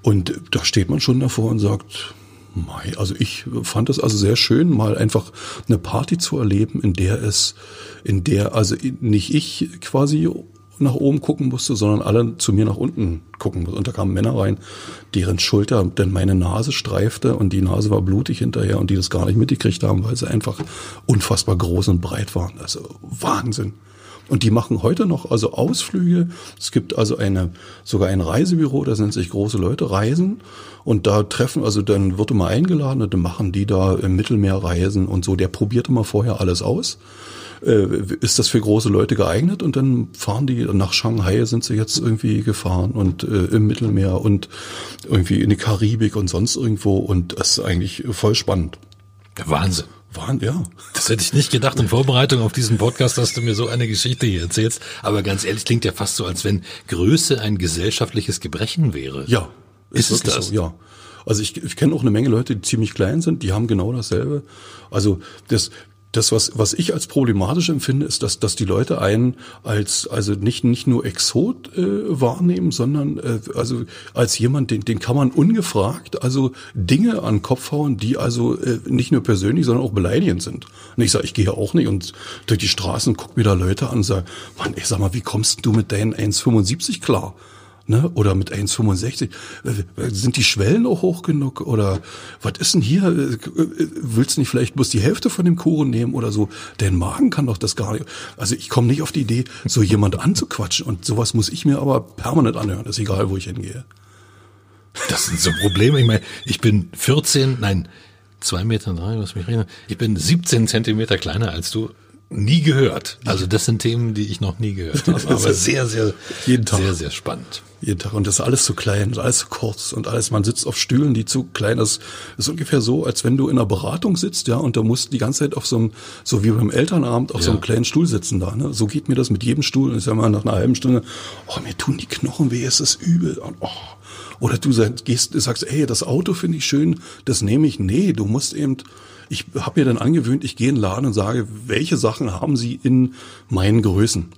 Und da steht man schon davor und sagt, Mei, also ich fand es also sehr schön, mal einfach eine Party zu erleben, in der es, in der also nicht ich quasi nach oben gucken musste, sondern alle zu mir nach unten gucken mussten. Und da kamen Männer rein, deren Schulter denn meine Nase streifte und die Nase war blutig hinterher und die das gar nicht mitgekriegt haben, weil sie einfach unfassbar groß und breit waren. Also Wahnsinn. Und die machen heute noch also Ausflüge. Es gibt also eine, sogar ein Reisebüro, das nennt sich Große Leute Reisen. Und da treffen, also dann wird immer eingeladen und dann machen die da im Mittelmeer Reisen und so. Der probiert immer vorher alles aus äh, ist das für große Leute geeignet? Und dann fahren die nach Shanghai, sind sie jetzt irgendwie gefahren und äh, im Mittelmeer und irgendwie in die Karibik und sonst irgendwo. Und das ist eigentlich voll spannend. Wahnsinn. Wahnsinn, ja. Das hätte ich nicht gedacht. In Vorbereitung auf diesen Podcast hast du mir so eine Geschichte hier erzählt. Aber ganz ehrlich, klingt ja fast so, als wenn Größe ein gesellschaftliches Gebrechen wäre. Ja. Ist, ist es das? So, ja. Also ich, ich kenne auch eine Menge Leute, die ziemlich klein sind, die haben genau dasselbe. Also das, das, was, was ich als problematisch empfinde, ist, dass, dass die Leute einen als, also nicht, nicht nur Exot äh, wahrnehmen, sondern äh, also als jemand, den, den kann man ungefragt also Dinge an den Kopf hauen, die also äh, nicht nur persönlich, sondern auch beleidigend sind. Und ich sage, ich gehe auch nicht und durch die Straßen guck mir da Leute an und sage, Mann, ich sag mal, wie kommst du mit deinen 1,75 klar? Ne? oder mit 1,65. Äh, sind die Schwellen auch hoch genug? Oder was ist denn hier? Äh, willst du nicht vielleicht bloß die Hälfte von dem Kuchen nehmen oder so? Dein Magen kann doch das gar nicht. Also ich komme nicht auf die Idee, so jemand anzuquatschen. Und sowas muss ich mir aber permanent anhören. Ist egal, wo ich hingehe. Das sind so Probleme. Ich meine, ich bin 14, nein, zwei Meter drei, was mich reden. Ich bin 17 Zentimeter kleiner als du nie gehört. Also das sind Themen, die ich noch nie gehört habe. Aber sehr, sehr, jeden Tag. sehr, sehr spannend. Jeden Tag. Und das ist alles zu klein und alles zu kurz und alles, man sitzt auf Stühlen, die zu klein ist. Das ist ungefähr so, als wenn du in einer Beratung sitzt, ja, und da musst die ganze Zeit auf so einem, so wie beim Elternabend, auf ja. so einem kleinen Stuhl sitzen da, ne. So geht mir das mit jedem Stuhl. Und ich sag mal, nach einer halben Stunde, oh, mir tun die Knochen weh, es ist übel. Und, oh. Oder du sagst, gehst, sagst, ey, das Auto finde ich schön, das nehme ich. Nee, du musst eben, ich habe mir dann angewöhnt, ich gehe in den Laden und sage, welche Sachen haben Sie in meinen Größen?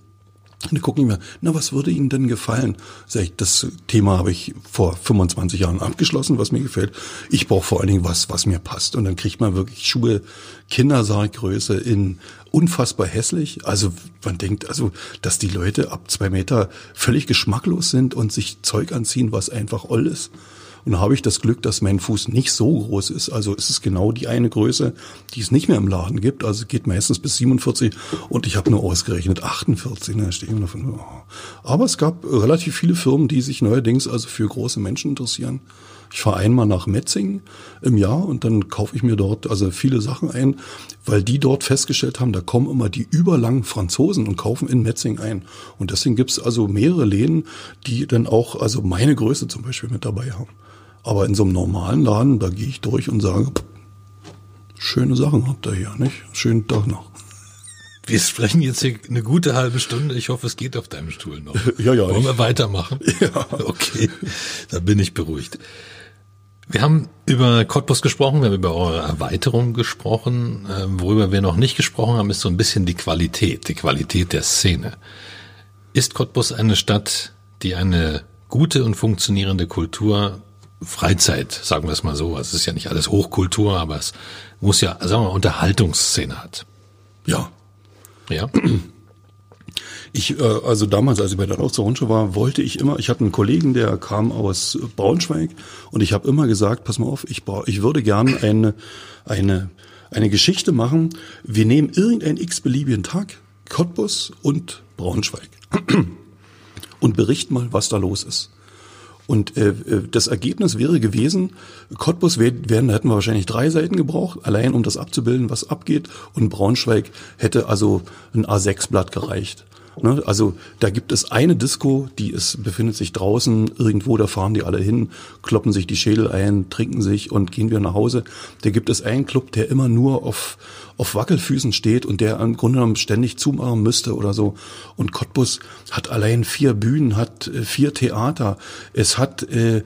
Und die gucken mir, na, was würde Ihnen denn gefallen? Sag ich, das Thema habe ich vor 25 Jahren abgeschlossen, was mir gefällt. Ich brauche vor allen Dingen was, was mir passt. Und dann kriegt man wirklich Schuhe, Kindersaalgröße in unfassbar hässlich. Also man denkt, also, dass die Leute ab zwei Meter völlig geschmacklos sind und sich Zeug anziehen, was einfach oll ist. Und habe ich das Glück, dass mein Fuß nicht so groß ist. Also es ist genau die eine Größe, die es nicht mehr im Laden gibt. Also es geht meistens bis 47 und ich habe nur ausgerechnet 48. Da stehe ich davon. Oh. Aber es gab relativ viele Firmen, die sich neuerdings also für große Menschen interessieren. Ich fahre einmal nach Metzingen im Jahr und dann kaufe ich mir dort also viele Sachen ein, weil die dort festgestellt haben, da kommen immer die überlangen Franzosen und kaufen in Metzingen ein. Und deswegen gibt's also mehrere Läden, die dann auch also meine Größe zum Beispiel mit dabei haben. Aber in so einem normalen Laden, da gehe ich durch und sage, schöne Sachen habt ihr hier, nicht? Schönen Tag noch. Wir sprechen jetzt hier eine gute halbe Stunde. Ich hoffe, es geht auf deinem Stuhl noch. Ja, ja. Wollen wir weitermachen? Ja. Okay, da bin ich beruhigt. Wir haben über Cottbus gesprochen, wir haben über eure Erweiterung gesprochen. Ähm, worüber wir noch nicht gesprochen haben, ist so ein bisschen die Qualität, die Qualität der Szene. Ist Cottbus eine Stadt, die eine gute und funktionierende Kultur Freizeit, sagen wir es mal so. Also es ist ja nicht alles Hochkultur, aber es muss ja, sagen wir mal, Unterhaltungsszene hat. Ja. Ja. Ich, äh, also damals, als ich bei der Rundschau war, wollte ich immer, ich hatte einen Kollegen, der kam aus Braunschweig und ich habe immer gesagt, pass mal auf, ich, ich würde gerne eine, eine, eine Geschichte machen. Wir nehmen irgendeinen x-beliebigen Tag, Cottbus und Braunschweig und berichten mal, was da los ist. Und äh, das Ergebnis wäre gewesen, Cottbus werden, hätten wir wahrscheinlich drei Seiten gebraucht, allein um das abzubilden, was abgeht. Und Braunschweig hätte also ein A6-Blatt gereicht. Ne? Also da gibt es eine Disco, die ist, befindet sich draußen irgendwo, da fahren die alle hin, kloppen sich die Schädel ein, trinken sich und gehen wieder nach Hause. Da gibt es einen Club, der immer nur auf, auf Wackelfüßen steht und der im Grunde genommen ständig zumachen müsste oder so. Und Cottbus hat allein vier Bühnen, hat äh, vier Theater, es hat äh, äh,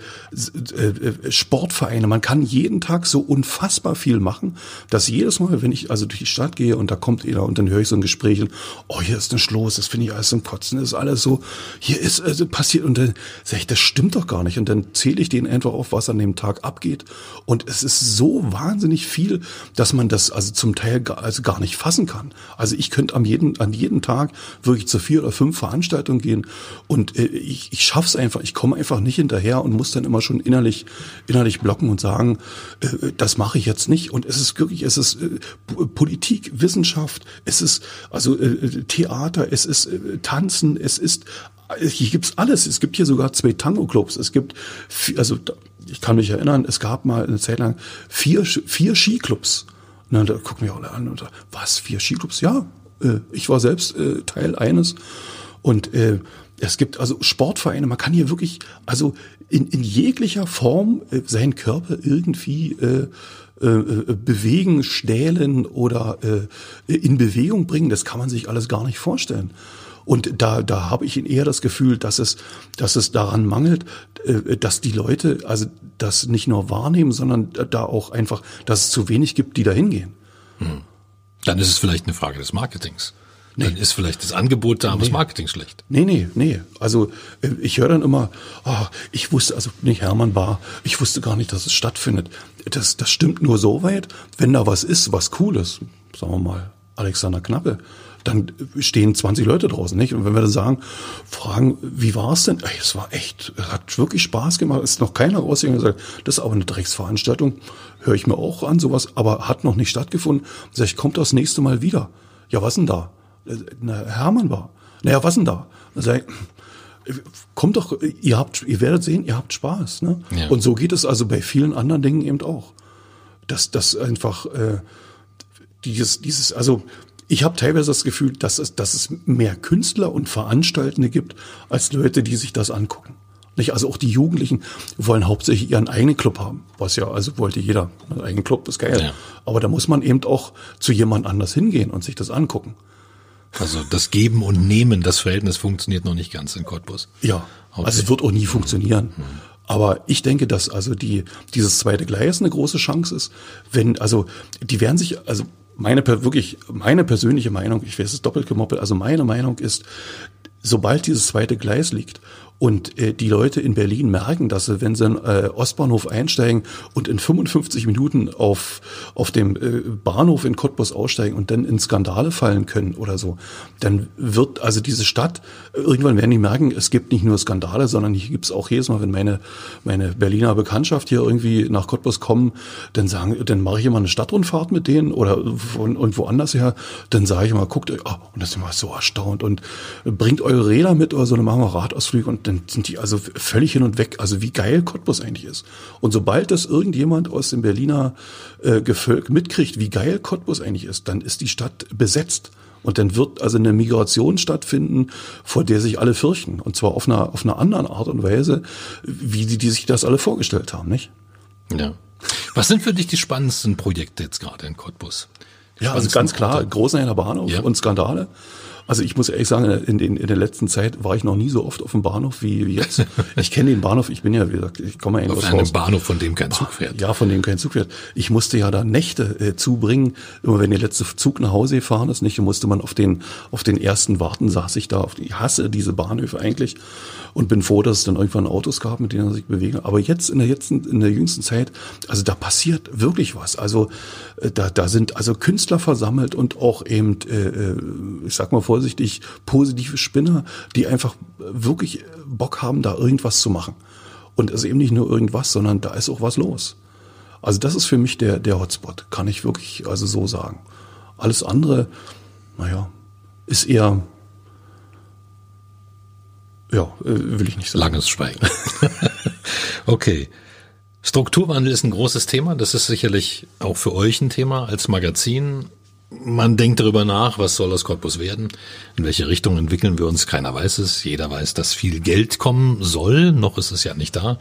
Sportvereine. Man kann jeden Tag so unfassbar viel machen, dass jedes Mal, wenn ich also durch die Stadt gehe und da kommt einer und dann höre ich so ein Gespräch oh, hier ist ein Schloss, das finde ich alles zum Kotzen, das ist alles so, hier ist also passiert und dann sage ich, das stimmt doch gar nicht. Und dann zähle ich denen einfach auf, was an dem Tag abgeht. Und es ist so wahnsinnig viel, dass man das also zum Teil gar, also gar nicht fassen kann. Also ich könnte am jeden, an jedem Tag wirklich zu vier oder fünf Veranstaltungen gehen und äh, ich, ich schaff's einfach, ich komme einfach nicht hinterher und muss dann immer schon innerlich, innerlich blocken und sagen, äh, das mache ich jetzt nicht. Und es ist wirklich, es ist äh, Politik, Wissenschaft, es ist also äh, Theater, es ist äh, Tanzen, es ist hier gibt's alles. Es gibt hier sogar zwei Tango-Clubs. Es gibt, also ich kann mich erinnern, es gab mal eine Zeit lang vier, vier Skiclubs. Na, da gucken wir alle an und sagen, was, vier Skiclubs? Ja, äh, ich war selbst äh, Teil eines. Und äh, es gibt also Sportvereine, man kann hier wirklich, also in, in jeglicher Form äh, seinen Körper irgendwie äh, äh bewegen, stählen oder äh, in Bewegung bringen. Das kann man sich alles gar nicht vorstellen. Und da, da habe ich eher das Gefühl, dass es, dass es daran mangelt, äh, dass die Leute also das nicht nur wahrnehmen, sondern da auch einfach, dass es zu wenig gibt, die da hingehen. Hm. Dann ist es vielleicht eine Frage des Marketings. Nee. Dann ist vielleicht das Angebot da, aber nee. das Marketing schlecht. Nee, nee, nee. Also äh, ich höre dann immer, oh, ich wusste, also nicht Hermann war, ich wusste gar nicht, dass es stattfindet. Das, das stimmt nur so weit, wenn da was ist, was cool ist, sagen wir mal, Alexander Knappe, dann stehen 20 Leute draußen, nicht? Und wenn wir dann sagen, fragen, wie war es denn? Ey, es war echt, es hat wirklich Spaß gemacht. Es ist noch keiner rausgegangen und gesagt, das ist aber eine Drecksveranstaltung. Höre ich mir auch an, sowas, aber hat noch nicht stattgefunden. Sag ich, kommt das nächste Mal wieder. Ja, was denn da? Na, Hermann war. Naja, was denn da? Dann sag ich, kommt doch, ihr habt, ihr werdet sehen, ihr habt Spaß. Ne? Ja. Und so geht es also bei vielen anderen Dingen eben auch. Dass das einfach äh, dieses, dieses, also ich habe teilweise das Gefühl, dass es, dass es mehr Künstler und Veranstaltende gibt, als Leute, die sich das angucken. Nicht? Also auch die Jugendlichen wollen hauptsächlich ihren eigenen Club haben, was ja also wollte jeder. Ein eigenen Club ist geil. Ja. Aber da muss man eben auch zu jemand anders hingehen und sich das angucken. Also das Geben und Nehmen, das Verhältnis funktioniert noch nicht ganz in Cottbus. Ja, also es wird auch nie funktionieren. Mhm. Aber ich denke, dass also die, dieses zweite Gleis eine große Chance ist, wenn, also, die werden sich, also meine wirklich meine persönliche Meinung, ich weiß es doppelt gemoppelt, also meine Meinung ist, sobald dieses zweite Gleis liegt und äh, die Leute in Berlin merken, dass sie, wenn sie in äh, Ostbahnhof einsteigen und in 55 Minuten auf, auf dem äh, Bahnhof in Cottbus aussteigen und dann in Skandale fallen können oder so, dann wird also diese Stadt, irgendwann werden die merken, es gibt nicht nur Skandale, sondern hier gibt es auch jedes Mal, wenn meine, meine Berliner Bekanntschaft hier irgendwie nach Cottbus kommen, dann sagen, dann mache ich immer eine Stadtrundfahrt mit denen oder von, und woanders her, dann sage ich immer, guckt euch, oh, und das ist immer so erstaunt und bringt eure Räder mit oder so, dann machen wir Radausflüge und dann sind die also völlig hin und weg. Also wie geil Cottbus eigentlich ist. Und sobald das irgendjemand aus dem Berliner äh, Gefolg mitkriegt, wie geil Cottbus eigentlich ist, dann ist die Stadt besetzt. Und dann wird also eine Migration stattfinden, vor der sich alle fürchten. Und zwar auf einer, auf einer anderen Art und Weise, wie die, die sich das alle vorgestellt haben, nicht? Ja. Was sind für dich die spannendsten Projekte jetzt gerade in Cottbus? ja, also ganz klar, Großenhändler Bahnhof ja. und Skandale. Also ich muss ehrlich sagen, in, den, in der letzten Zeit war ich noch nie so oft auf dem Bahnhof wie, wie jetzt. Ich kenne den Bahnhof, ich bin ja, wie gesagt, ich komme ja Auf einem Bahnhof, von dem kein Zug fährt. Ja, von dem kein Zug fährt. Ich musste ja da Nächte äh, zubringen. Immer wenn der letzte Zug nach Hause gefahren ist, nicht, musste man auf den, auf den ersten warten, saß ich da. Auf, ich hasse diese Bahnhöfe eigentlich und bin froh, dass es dann irgendwann Autos gab, mit denen er sich bewegen. Aber jetzt in der jetzt in der jüngsten Zeit, also da passiert wirklich was. Also äh, da da sind also Künstler versammelt und auch eben, äh, äh, ich sag mal vorsichtig, positive Spinner, die einfach wirklich Bock haben, da irgendwas zu machen. Und also eben nicht nur irgendwas, sondern da ist auch was los. Also das ist für mich der der Hotspot, kann ich wirklich also so sagen. Alles andere, naja, ist eher ja, äh, will ich nicht sagen. Langes Schweigen. okay. Strukturwandel ist ein großes Thema. Das ist sicherlich auch für euch ein Thema als Magazin. Man denkt darüber nach, was soll aus Cottbus werden? In welche Richtung entwickeln wir uns? Keiner weiß es. Jeder weiß, dass viel Geld kommen soll. Noch ist es ja nicht da.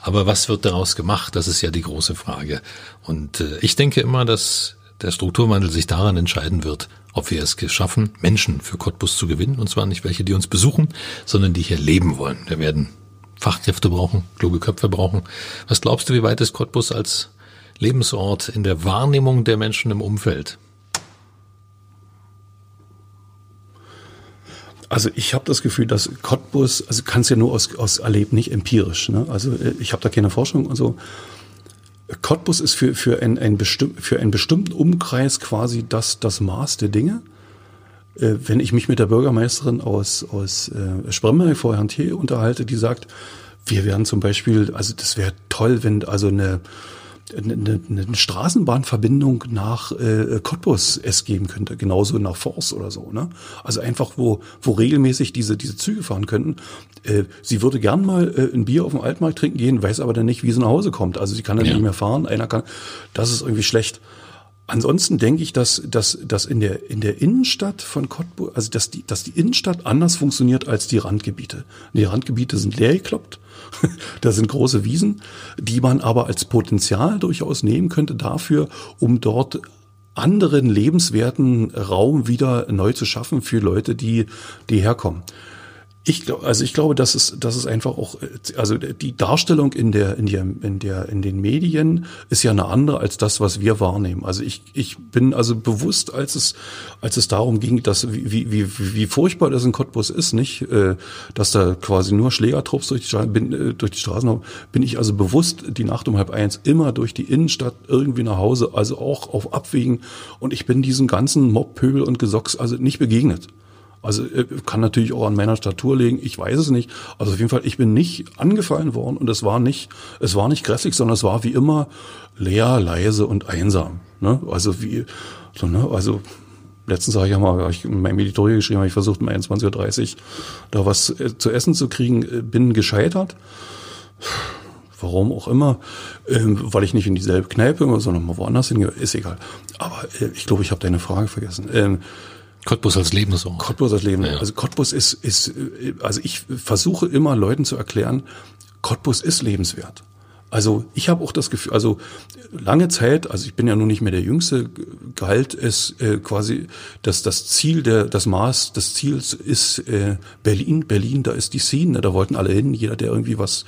Aber was wird daraus gemacht? Das ist ja die große Frage. Und äh, ich denke immer, dass der Strukturwandel sich daran entscheiden wird, ob wir es geschaffen, Menschen für Cottbus zu gewinnen. Und zwar nicht welche, die uns besuchen, sondern die hier leben wollen. Wir werden Fachkräfte brauchen, kluge Köpfe brauchen. Was glaubst du, wie weit ist Cottbus als Lebensort in der Wahrnehmung der Menschen im Umfeld? Also ich habe das Gefühl, dass Cottbus, also kannst ja nur aus, aus erleben, nicht empirisch. Ne? Also äh, ich habe da keine Forschung und so. Cottbus ist für, für, ein, ein bestimm, für einen bestimmten Umkreis quasi das, das Maß der Dinge. Äh, wenn ich mich mit der Bürgermeisterin aus, aus äh, Spremberg Herrn Thiel unterhalte, die sagt, wir werden zum Beispiel, also das wäre toll, wenn also eine eine, eine Straßenbahnverbindung nach äh, Cottbus es geben könnte, genauso nach Forst oder so. Ne? Also einfach, wo, wo regelmäßig diese, diese Züge fahren könnten. Äh, sie würde gern mal äh, ein Bier auf dem Altmarkt trinken gehen, weiß aber dann nicht, wie sie nach Hause kommt. Also sie kann dann ja. nicht mehr fahren, einer kann. Das ist irgendwie schlecht. Ansonsten denke ich, dass, dass, dass in der, in der Innenstadt von Cottbus, also dass die, dass die Innenstadt anders funktioniert als die Randgebiete. Die Randgebiete sind leer gekloppt da sind große Wiesen, die man aber als Potenzial durchaus nehmen könnte dafür, um dort anderen lebenswerten Raum wieder neu zu schaffen für Leute, die, die herkommen. Ich glaube, also ich glaube, dass es, dass es einfach auch, also die Darstellung in der, in der, in der, in den Medien ist ja eine andere als das, was wir wahrnehmen. Also ich, ich bin also bewusst, als es, als es darum ging, dass wie, wie, wie furchtbar das in Cottbus ist, nicht, äh, dass da quasi nur Schlägertrupps durch die Straßen, bin, äh, durch die Straßen haben, bin ich also bewusst die Nacht um halb eins immer durch die Innenstadt irgendwie nach Hause, also auch auf Abwägen. Und ich bin diesem ganzen Mob, Pöbel und Gesocks also nicht begegnet. Also äh, kann natürlich auch an meiner Statur liegen, ich weiß es nicht. Also auf jeden Fall, ich bin nicht angefallen worden und es war nicht, es war nicht grässlich, sondern es war wie immer leer, leise und einsam. Ne? Also wie, so, ne? also letztens habe ich ja mal, ich in meinem Editorial geschrieben, habe ich versucht um 21.30 Uhr da was äh, zu essen zu kriegen, äh, bin gescheitert. Warum auch immer, ähm, weil ich nicht in dieselbe Kneipe, sondern mal woanders hingehe, ist egal. Aber äh, ich glaube, ich habe deine Frage vergessen. Ähm, Cottbus als Lebensort. Cottbus als Lebensort. Ja. Also Cottbus ist, ist, also ich versuche immer Leuten zu erklären, Cottbus ist lebenswert. Also ich habe auch das Gefühl, also lange Zeit, also ich bin ja nun nicht mehr der Jüngste, galt es äh, quasi, dass das Ziel, der, das Maß des Ziels ist äh, Berlin. Berlin, da ist die Szene, da wollten alle hin. Jeder, der irgendwie was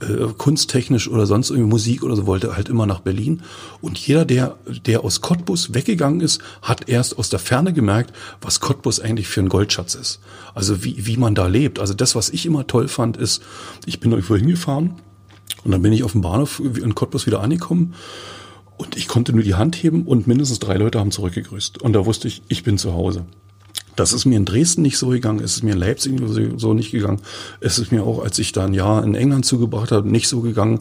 äh, kunsttechnisch oder sonst irgendwie Musik oder so wollte, halt immer nach Berlin. Und jeder, der, der aus Cottbus weggegangen ist, hat erst aus der Ferne gemerkt, was Cottbus eigentlich für ein Goldschatz ist. Also wie, wie man da lebt. Also das, was ich immer toll fand, ist, ich bin irgendwo hingefahren und dann bin ich auf dem Bahnhof in Cottbus wieder angekommen. Und ich konnte nur die Hand heben und mindestens drei Leute haben zurückgegrüßt. Und da wusste ich, ich bin zu Hause. Das ist mir in Dresden nicht so gegangen, es ist mir in Leipzig so nicht gegangen. Es ist mir auch, als ich da ein Jahr in England zugebracht habe, nicht so gegangen.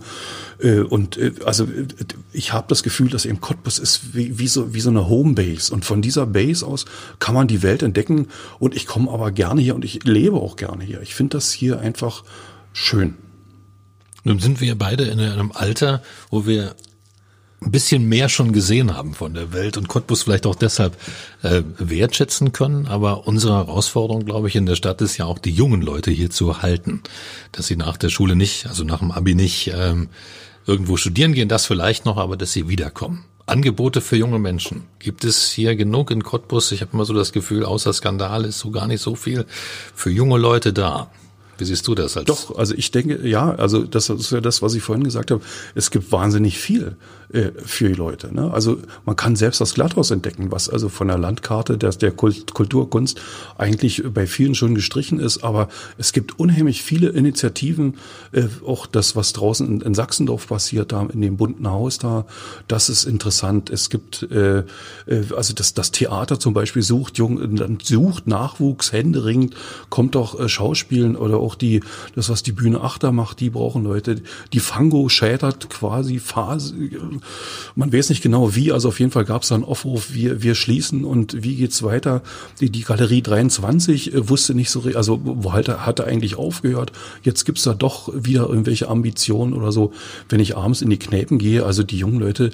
Äh, und äh, also äh, ich habe das Gefühl, dass eben Cottbus ist wie, wie, so, wie so eine Homebase. Und von dieser Base aus kann man die Welt entdecken. Und ich komme aber gerne hier und ich lebe auch gerne hier. Ich finde das hier einfach schön. Nun sind wir beide in einem Alter, wo wir ein bisschen mehr schon gesehen haben von der Welt und Cottbus vielleicht auch deshalb äh, wertschätzen können. Aber unsere Herausforderung, glaube ich, in der Stadt ist ja auch, die jungen Leute hier zu halten. Dass sie nach der Schule nicht, also nach dem Abi nicht ähm, irgendwo studieren gehen, das vielleicht noch, aber dass sie wiederkommen. Angebote für junge Menschen. Gibt es hier genug in Cottbus? Ich habe immer so das Gefühl, außer Skandal ist so gar nicht so viel für junge Leute da. Wie siehst du das? Als Doch, also ich denke, ja, also das ist ja das, was ich vorhin gesagt habe. Es gibt wahnsinnig viel äh, für die Leute. Ne? Also man kann selbst das Gladhaus entdecken, was also von der Landkarte der, der Kult, Kulturkunst eigentlich bei vielen schon gestrichen ist. Aber es gibt unheimlich viele Initiativen, äh, auch das, was draußen in, in Sachsendorf passiert, da in dem bunten Haus da, das ist interessant. Es gibt äh, äh, also das, das Theater zum Beispiel sucht jung, sucht Nachwuchs händeringend, kommt doch äh, Schauspielen oder auch die, das, was die Bühne Achter macht, die brauchen Leute. Die Fango schätert quasi Phase, man weiß nicht genau wie, also auf jeden Fall gab es da einen Aufruf, wir, wir schließen und wie geht's weiter? Die, die Galerie 23 äh, wusste nicht so, also wo halt, hatte eigentlich aufgehört. Jetzt gibt's da doch wieder irgendwelche Ambitionen oder so. Wenn ich abends in die Kneipen gehe, also die jungen Leute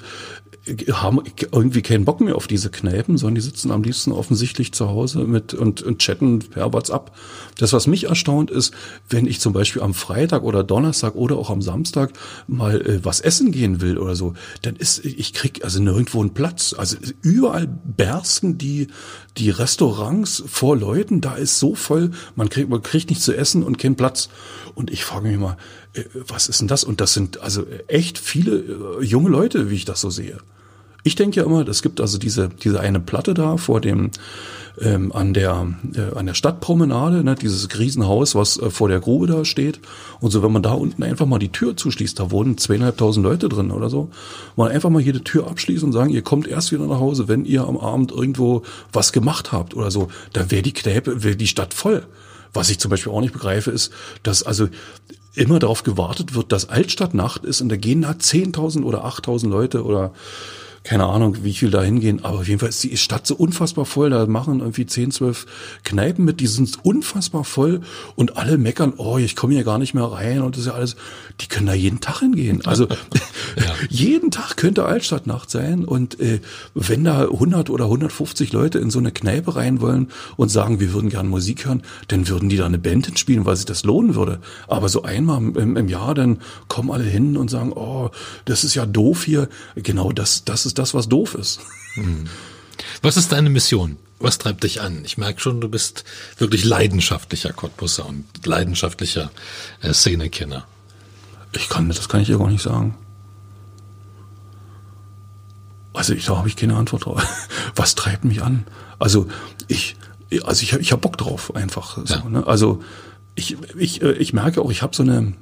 haben irgendwie keinen Bock mehr auf diese Kneipen, sondern die sitzen am liebsten offensichtlich zu Hause mit und, und chatten per WhatsApp. Das, was mich erstaunt, ist, wenn ich zum Beispiel am Freitag oder Donnerstag oder auch am Samstag mal äh, was essen gehen will oder so, dann ist, ich krieg also nirgendwo einen Platz. Also überall bersten die, die Restaurants vor Leuten, da ist so voll, man kriegt, man kriegt nichts zu essen und keinen Platz. Und ich frage mich mal, äh, was ist denn das? Und das sind also echt viele äh, junge Leute, wie ich das so sehe. Ich denke ja immer, es gibt also diese, diese eine Platte da vor dem, ähm, an der, äh, an der Stadtpromenade, ne, dieses Riesenhaus, was äh, vor der Grube da steht. Und so, wenn man da unten einfach mal die Tür zuschließt, da wohnen zweieinhalbtausend Leute drin oder so, man einfach mal jede Tür abschließen und sagen, ihr kommt erst wieder nach Hause, wenn ihr am Abend irgendwo was gemacht habt oder so, dann wäre die Kneipe, wäre die Stadt voll. Was ich zum Beispiel auch nicht begreife, ist, dass also immer darauf gewartet wird, dass Altstadt Nacht ist und da gehen da 10.000 oder 8.000 Leute oder keine Ahnung, wie viel da hingehen, aber auf jeden Fall ist die Stadt so unfassbar voll. Da machen irgendwie 10, 12 Kneipen mit, die sind unfassbar voll und alle meckern, oh, ich komme hier gar nicht mehr rein und das ist ja alles. Die können da jeden Tag hingehen. Also ja. jeden Tag könnte Altstadtnacht sein und äh, wenn da 100 oder 150 Leute in so eine Kneipe rein wollen und sagen, wir würden gerne Musik hören, dann würden die da eine Band hinspielen, weil sich das lohnen würde. Aber so einmal im, im Jahr, dann kommen alle hin und sagen, oh, das ist ja doof hier. Genau das, das ist ist das, was doof ist. Hm. Was ist deine Mission? Was treibt dich an? Ich merke schon, du bist wirklich leidenschaftlicher Cottbusser und leidenschaftlicher äh, Szenekenner. Ich kann, das kann ich ja gar nicht sagen. Also ich, da habe ich keine Antwort drauf. Was treibt mich an? Also ich, also ich, ich habe Bock drauf einfach. So, ja. ne? Also ich, ich, äh, ich merke auch, ich habe so eine,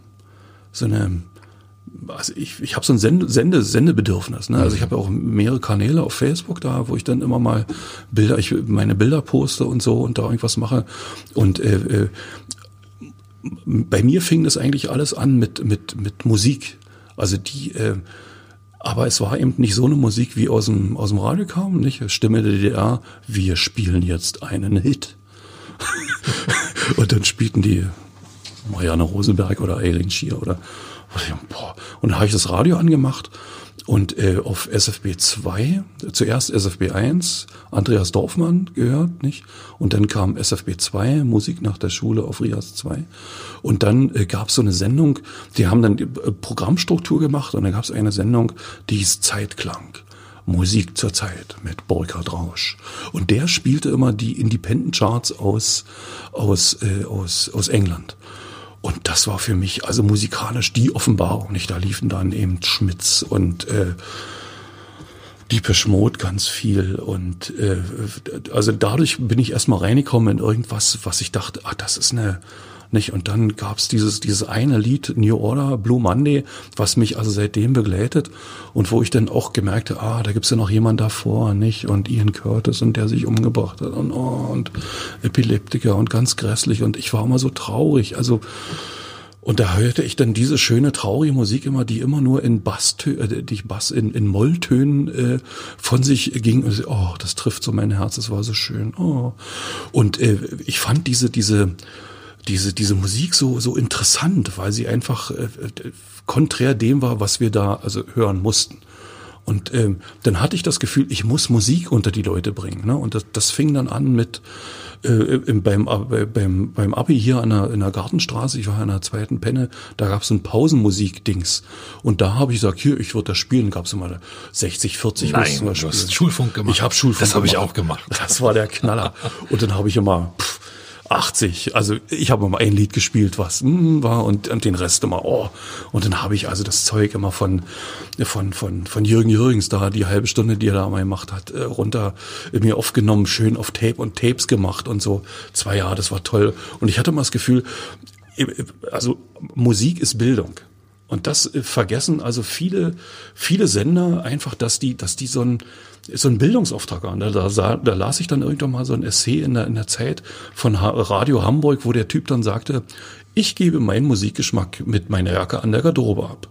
so eine also ich, ich habe so ein Sende, Sende, Sendebedürfnis. Ne? Also ich habe auch mehrere Kanäle auf Facebook da, wo ich dann immer mal Bilder, ich meine Bilder poste und so und da irgendwas mache. Und äh, äh, bei mir fing das eigentlich alles an mit mit mit Musik. Also die, äh, aber es war eben nicht so eine Musik, wie aus dem aus dem Radio kam, nicht Stimme der DDR. Wir spielen jetzt einen Hit. und dann spielten die Marianne Rosenberg oder Eileen Schier oder. Und da habe ich das Radio angemacht und äh, auf SFB 2, zuerst SFB 1, Andreas Dorfmann gehört, nicht? Und dann kam SFB 2, Musik nach der Schule auf Rias 2. Und dann äh, gab es so eine Sendung, die haben dann die äh, Programmstruktur gemacht und dann gab es eine Sendung, die hieß Zeitklang. Musik zur Zeit mit Burkhard Rausch. Und der spielte immer die Independent Charts aus, aus, äh, aus, aus England. Und das war für mich also musikalisch die Offenbarung. Nicht? Da liefen dann eben Schmitz und äh, Deepish Mode ganz viel. Und äh, also dadurch bin ich erstmal reingekommen in irgendwas, was ich dachte, ah, das ist eine nicht? Und dann gab's dieses, dieses eine Lied, New Order, Blue Monday, was mich also seitdem begleitet und wo ich dann auch gemerkte, ah, da gibt's ja noch jemand davor, nicht? Und Ian Curtis und der sich umgebracht hat und, oh, und Epileptiker und ganz grässlich und ich war immer so traurig, also, und da hörte ich dann diese schöne traurige Musik immer, die immer nur in Basstönen, äh, die Bass in, in Molltönen äh, von sich ging. Und, oh, das trifft so mein Herz, das war so schön. Oh. Und äh, ich fand diese diese diese, diese Musik so, so interessant, weil sie einfach äh, äh, konträr dem war, was wir da also hören mussten. Und ähm, dann hatte ich das Gefühl, ich muss Musik unter die Leute bringen. Ne? Und das, das fing dann an mit äh, beim, äh, beim, beim Abi hier an der, in der Gartenstraße, ich war in der zweiten Penne, da gab es ein Pausenmusik-Dings. Und da habe ich gesagt, hier, ich würde das spielen. Gab es mal 60, 40 Nein, du hast Schulfunk gemacht. Ich habe Schulfunk Das habe ich auch gemacht. Das war der Knaller. Und dann habe ich immer... Pff, 80. Also ich habe immer ein Lied gespielt, was mm, war und, und den Rest immer oh. Und dann habe ich also das Zeug immer von von von von Jürgen Jürgens da die halbe Stunde, die er da mal gemacht hat, äh, runter äh, mir aufgenommen, schön auf Tape und Tapes gemacht und so. Zwei Jahre, das war toll. Und ich hatte mal das Gefühl, äh, also Musik ist Bildung. Und das vergessen also viele, viele Sender einfach, dass die, dass die so ein, so ein Bildungsauftrag an. Da, da, da las ich dann irgendwann mal so ein Essay in der, in der Zeit von Radio Hamburg, wo der Typ dann sagte, ich gebe meinen Musikgeschmack mit meiner Jacke an der Garderobe ab.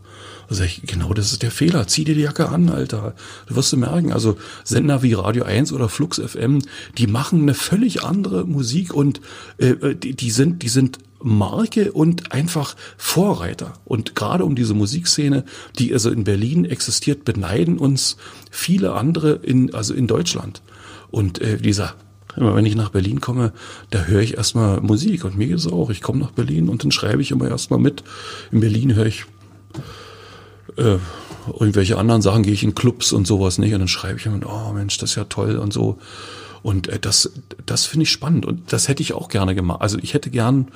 Also ich, genau das ist der Fehler. Zieh dir die Jacke an, Alter. Du wirst du merken, also Sender wie Radio 1 oder Flux FM, die machen eine völlig andere Musik und äh, die, die sind, die sind Marke und einfach Vorreiter. Und gerade um diese Musikszene, die also in Berlin existiert, beneiden uns viele andere in, also in Deutschland. Und äh, dieser Immer wenn ich nach Berlin komme, da höre ich erstmal Musik und mir geht es auch. Ich komme nach Berlin und dann schreibe ich immer erstmal mit. In Berlin höre ich äh, irgendwelche anderen Sachen, gehe ich in Clubs und sowas nicht und dann schreibe ich immer, oh Mensch, das ist ja toll und so. Und äh, das, das finde ich spannend und das hätte ich auch gerne gemacht. Also ich hätte gern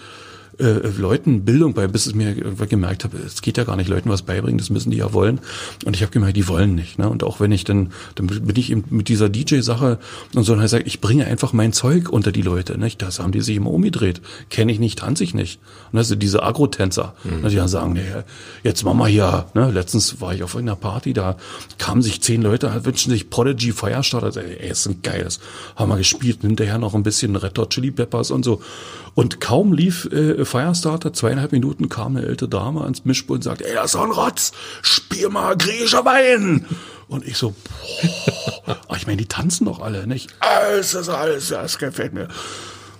äh, Leuten Bildung bei, bis es mir gemerkt habe, es geht ja gar nicht Leuten was beibringen, das müssen die ja wollen. Und ich habe gemerkt, die wollen nicht. Ne? Und auch wenn ich dann, dann bin ich eben mit dieser DJ-Sache und so, dann sage ich, bringe einfach mein Zeug unter die Leute. Nicht? Das haben die sich immer umgedreht. Kenne ich nicht, tanze ich nicht. Und das sind diese Agro-Tänzer, mhm. Die dann sagen, nee, jetzt machen wir hier, ne? letztens war ich auf irgendeiner Party, da kamen sich zehn Leute, wünschen sich Prodigy Firestarter, ey, ist ein geiles. Haben wir gespielt, hinterher noch ein bisschen Red Hot Chili Peppers und so. Und kaum lief äh, Firestarter, zweieinhalb Minuten kam eine ältere Dame ans Mischpult und sagte, ey, das ist doch ein Rotz, spiel mal griechischer Wein. Und ich so, boah, ich meine, die tanzen doch alle, nicht? Alles, das alles, das gefällt mir.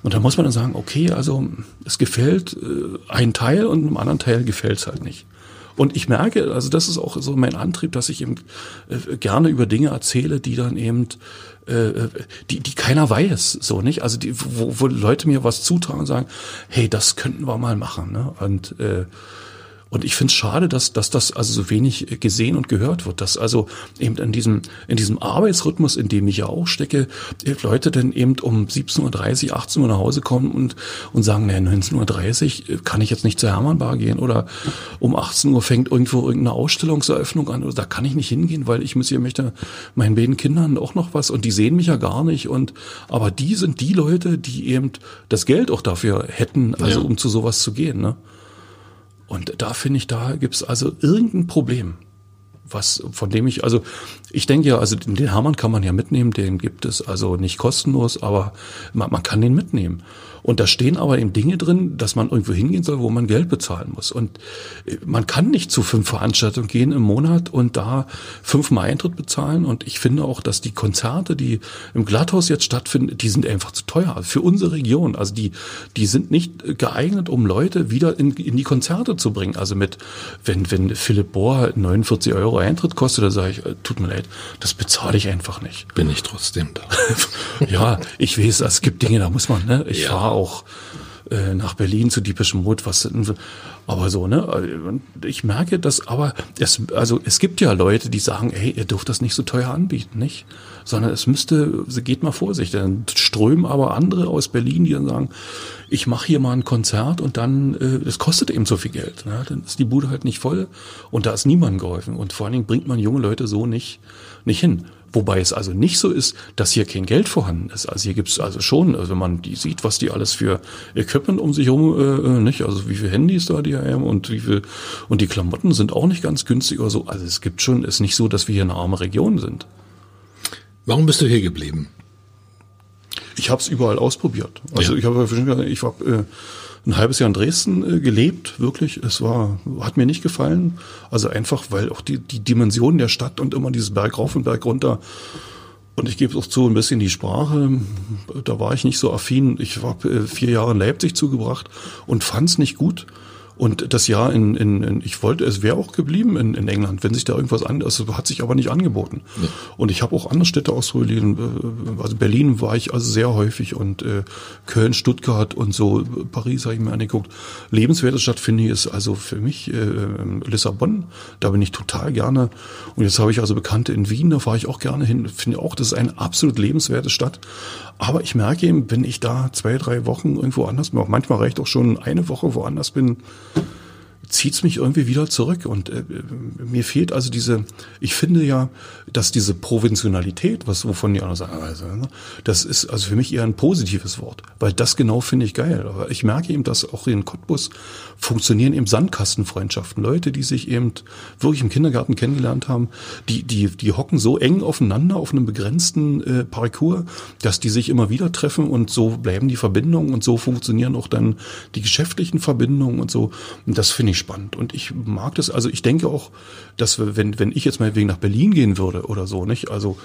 Und da muss man dann sagen, okay, also es gefällt äh, ein Teil und einem anderen Teil gefällt es halt nicht. Und ich merke, also das ist auch so mein Antrieb, dass ich eben äh, gerne über Dinge erzähle, die dann eben äh, die, die keiner weiß, so nicht. Also die, wo, wo Leute mir was zutragen und sagen, hey, das könnten wir mal machen. Ne? Und äh, und ich finde es schade, dass, dass das also so wenig gesehen und gehört wird, dass also eben in diesem, in diesem Arbeitsrhythmus, in dem ich ja auch stecke, Leute dann eben um 17.30 Uhr, 18 Uhr nach Hause kommen und, und sagen, nee, 19.30 Uhr kann ich jetzt nicht zur Hermannbar gehen oder um 18 Uhr fängt irgendwo irgendeine Ausstellungseröffnung an oder da kann ich nicht hingehen, weil ich muss hier möchte meinen beiden Kindern auch noch was und die sehen mich ja gar nicht und aber die sind die Leute, die eben das Geld auch dafür hätten, also ja. um zu sowas zu gehen, ne? Und da finde ich, da gibt es also irgendein Problem was, von dem ich, also ich denke ja, also den Hermann kann man ja mitnehmen, den gibt es also nicht kostenlos, aber man, man kann den mitnehmen. Und da stehen aber eben Dinge drin, dass man irgendwo hingehen soll, wo man Geld bezahlen muss. Und äh, man kann nicht zu fünf Veranstaltungen gehen im Monat und da fünfmal Eintritt bezahlen. Und ich finde auch, dass die Konzerte, die im Glatthaus jetzt stattfinden, die sind einfach zu teuer für unsere Region. Also die, die sind nicht geeignet, um Leute wieder in, in die Konzerte zu bringen. Also mit, wenn, wenn Philipp Bohr 49 Euro Eintritt kostet, da sage ich, äh, tut mir leid, das bezahle ich einfach nicht. Bin ich trotzdem da. ja, ich weiß, es gibt Dinge, da muss man, ne? Ich ja. fahre auch äh, nach Berlin zu Diepisch Mut, was aber so, ne? Ich merke, dass aber es, also es gibt ja Leute, die sagen, hey, ihr dürft das nicht so teuer anbieten, nicht? Sondern es müsste, geht mal Vorsicht. Dann strömen aber andere aus Berlin, die dann sagen, ich mache hier mal ein Konzert und dann, äh, das kostet eben so viel Geld. Ne? Dann ist die Bude halt nicht voll und da ist niemandem geholfen. Und vor allen Dingen bringt man junge Leute so nicht, nicht hin. Wobei es also nicht so ist, dass hier kein Geld vorhanden ist. Also hier gibt es also schon, also wenn man die sieht, was die alles für Equipment um sich herum, äh, äh, nicht, also wie viele Handys da die haben und wie viel, und die Klamotten sind auch nicht ganz günstig oder so. Also es gibt schon, ist nicht so, dass wir hier eine arme Region sind. Warum bist du hier geblieben? Ich habe es überall ausprobiert. Also ja. ich habe, ich war äh, ein halbes Jahr in Dresden äh, gelebt, wirklich. Es war, hat mir nicht gefallen. Also einfach, weil auch die, die Dimension der Stadt und immer dieses Berg rauf und Berg runter. Und ich gebe auch zu, ein bisschen die Sprache, da war ich nicht so affin. Ich habe äh, vier Jahre in Leipzig zugebracht und fand es nicht gut. Und das Jahr in, in, in ich wollte, es wäre auch geblieben in, in England, wenn sich da irgendwas an, also hat sich aber nicht angeboten. Ja. Und ich habe auch andere Städte ausprobiert. Also Berlin war ich also sehr häufig und äh, Köln, Stuttgart und so, Paris habe ich mir angeguckt. Lebenswerte Stadt finde ich ist also für mich äh, Lissabon, da bin ich total gerne. Und jetzt habe ich also Bekannte in Wien, da fahre ich auch gerne hin. Finde auch, das ist eine absolut lebenswerte Stadt. Aber ich merke eben, wenn ich da zwei, drei Wochen irgendwo anders bin, auch manchmal reicht auch schon eine Woche woanders bin, zieht's mich irgendwie wieder zurück. Und äh, mir fehlt also diese, ich finde ja, dass diese Provintionalität, was wovon die anderen sagen, also, ne, das ist also für mich eher ein positives Wort, weil das genau finde ich geil. Aber ich merke eben, dass auch in Cottbus funktionieren eben Sandkastenfreundschaften. Leute, die sich eben wirklich im Kindergarten kennengelernt haben, die, die, die hocken so eng aufeinander auf einem begrenzten äh, Parcours, dass die sich immer wieder treffen und so bleiben die Verbindungen und so funktionieren auch dann die geschäftlichen Verbindungen und so. Und das finde ich spannend. Und ich mag das, also ich denke auch, dass wir, wenn, wenn ich jetzt mal wegen nach Berlin gehen würde oder so, nicht? Also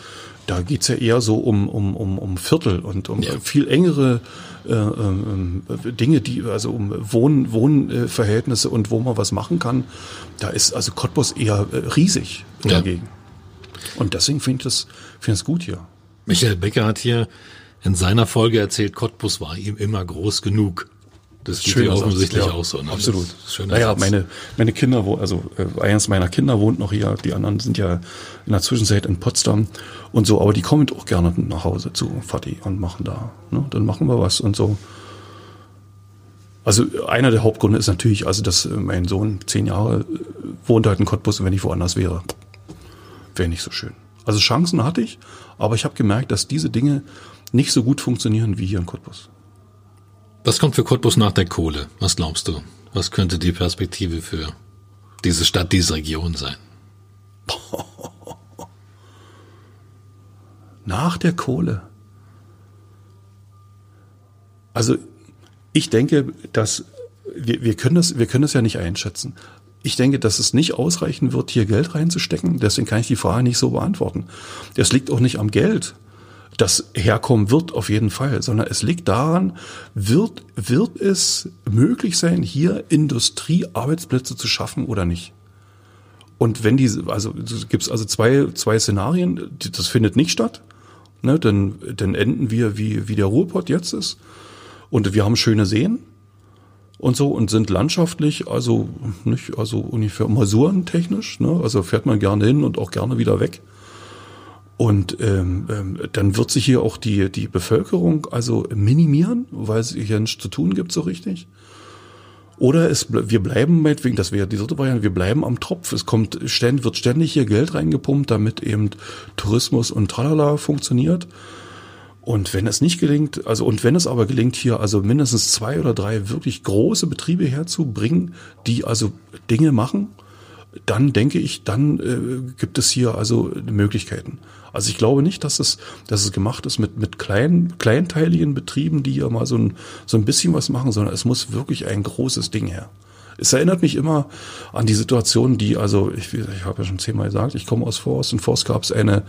da geht's ja eher so um, um, um, um Viertel und um ja. viel engere äh, äh, Dinge, die, also um Wohn, Wohnverhältnisse und wo man was machen kann. Da ist also Cottbus eher äh, riesig dagegen. Ja. Und deswegen finde ich das, finde ich das gut hier. Michael Becker hat hier in seiner Folge erzählt, Cottbus war ihm immer groß genug. Das geht ja offensichtlich ja, auch so. Ne? Absolut. Naja, meine, meine Kinder, wo, also äh, eines meiner Kinder wohnt noch hier, die anderen sind ja in der Zwischenzeit in Potsdam und so, aber die kommen auch gerne nach Hause zu Fatih und machen da. Ne? Dann machen wir was und so. Also einer der Hauptgründe ist natürlich, also dass äh, mein Sohn zehn Jahre äh, wohnt halt in Cottbus und wenn ich woanders wäre, wäre nicht so schön. Also Chancen hatte ich, aber ich habe gemerkt, dass diese Dinge nicht so gut funktionieren wie hier in Cottbus. Was kommt für Cottbus nach der Kohle? Was glaubst du? Was könnte die Perspektive für diese Stadt, diese Region sein? Nach der Kohle. Also ich denke, dass wir, wir, können das, wir können das ja nicht einschätzen. Ich denke, dass es nicht ausreichen wird, hier Geld reinzustecken. Deswegen kann ich die Frage nicht so beantworten. Es liegt auch nicht am Geld das herkommen wird auf jeden Fall, sondern es liegt daran, wird, wird es möglich sein, hier Industriearbeitsplätze zu schaffen oder nicht? Und wenn die, also gibt es also zwei, zwei Szenarien, das findet nicht statt, ne, dann, dann enden wir wie, wie der Ruhrpott jetzt ist und wir haben schöne Seen und so und sind landschaftlich, also nicht, also ungefähr masurentechnisch, ne, also fährt man gerne hin und auch gerne wieder weg. Und ähm, ähm, dann wird sich hier auch die, die Bevölkerung also minimieren, weil es hier nichts zu tun gibt so richtig. Oder es, wir bleiben meinetwegen, das wäre die dritte Variante, wir bleiben am Tropf. Es kommt ständig, wird ständig hier Geld reingepumpt, damit eben Tourismus und Tralala funktioniert. Und wenn es nicht gelingt, also und wenn es aber gelingt, hier also mindestens zwei oder drei wirklich große Betriebe herzubringen, die also Dinge machen, dann denke ich, dann äh, gibt es hier also Möglichkeiten. Also ich glaube nicht, dass es, dass es gemacht ist mit, mit kleinen, kleinteiligen Betrieben, die ja mal so ein, so ein bisschen was machen, sondern es muss wirklich ein großes Ding her. Es erinnert mich immer an die Situation, die, also ich, ich habe ja schon zehnmal gesagt, ich komme aus Forst. In Forst gab es eine,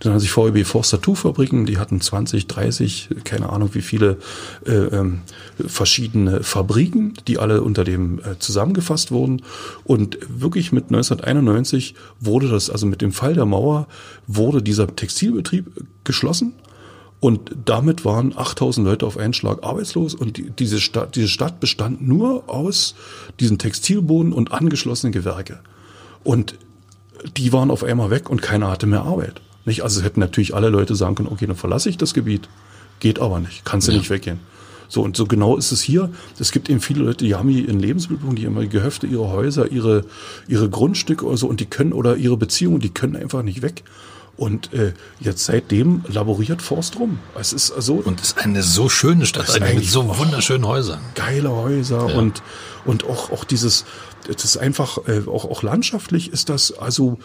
dann hat sich VEB Forst Tattoo-Fabriken, die hatten 20, 30, keine Ahnung wie viele äh, ähm, verschiedene Fabriken, die alle unter dem äh, zusammengefasst wurden. Und wirklich mit 1991 wurde das, also mit dem Fall der Mauer, wurde dieser Textilbetrieb geschlossen und damit waren 8000 Leute auf einen Schlag arbeitslos und die, diese, Stadt, diese Stadt bestand nur aus diesen Textilboden und angeschlossenen Gewerke. Und die waren auf einmal weg und keiner hatte mehr Arbeit. Nicht? Also hätten natürlich alle Leute sagen können, okay, dann verlasse ich das Gebiet. Geht aber nicht, kannst du ja. nicht weggehen. So, und so genau ist es hier. Es gibt eben viele Leute, die haben hier in Lebensmittelpunkt, die haben ihre Gehöfte, ihre Häuser, ihre, ihre Grundstücke oder so und die können, oder ihre Beziehungen, die können einfach nicht weg. Und äh, jetzt seitdem laboriert Forst rum. Es ist so. Und es ist eine so schöne Stadt, eine mit so wunderschönen Häusern. Geile Häuser ja. und, und auch, auch dieses, das ist einfach, äh, auch, auch landschaftlich ist das also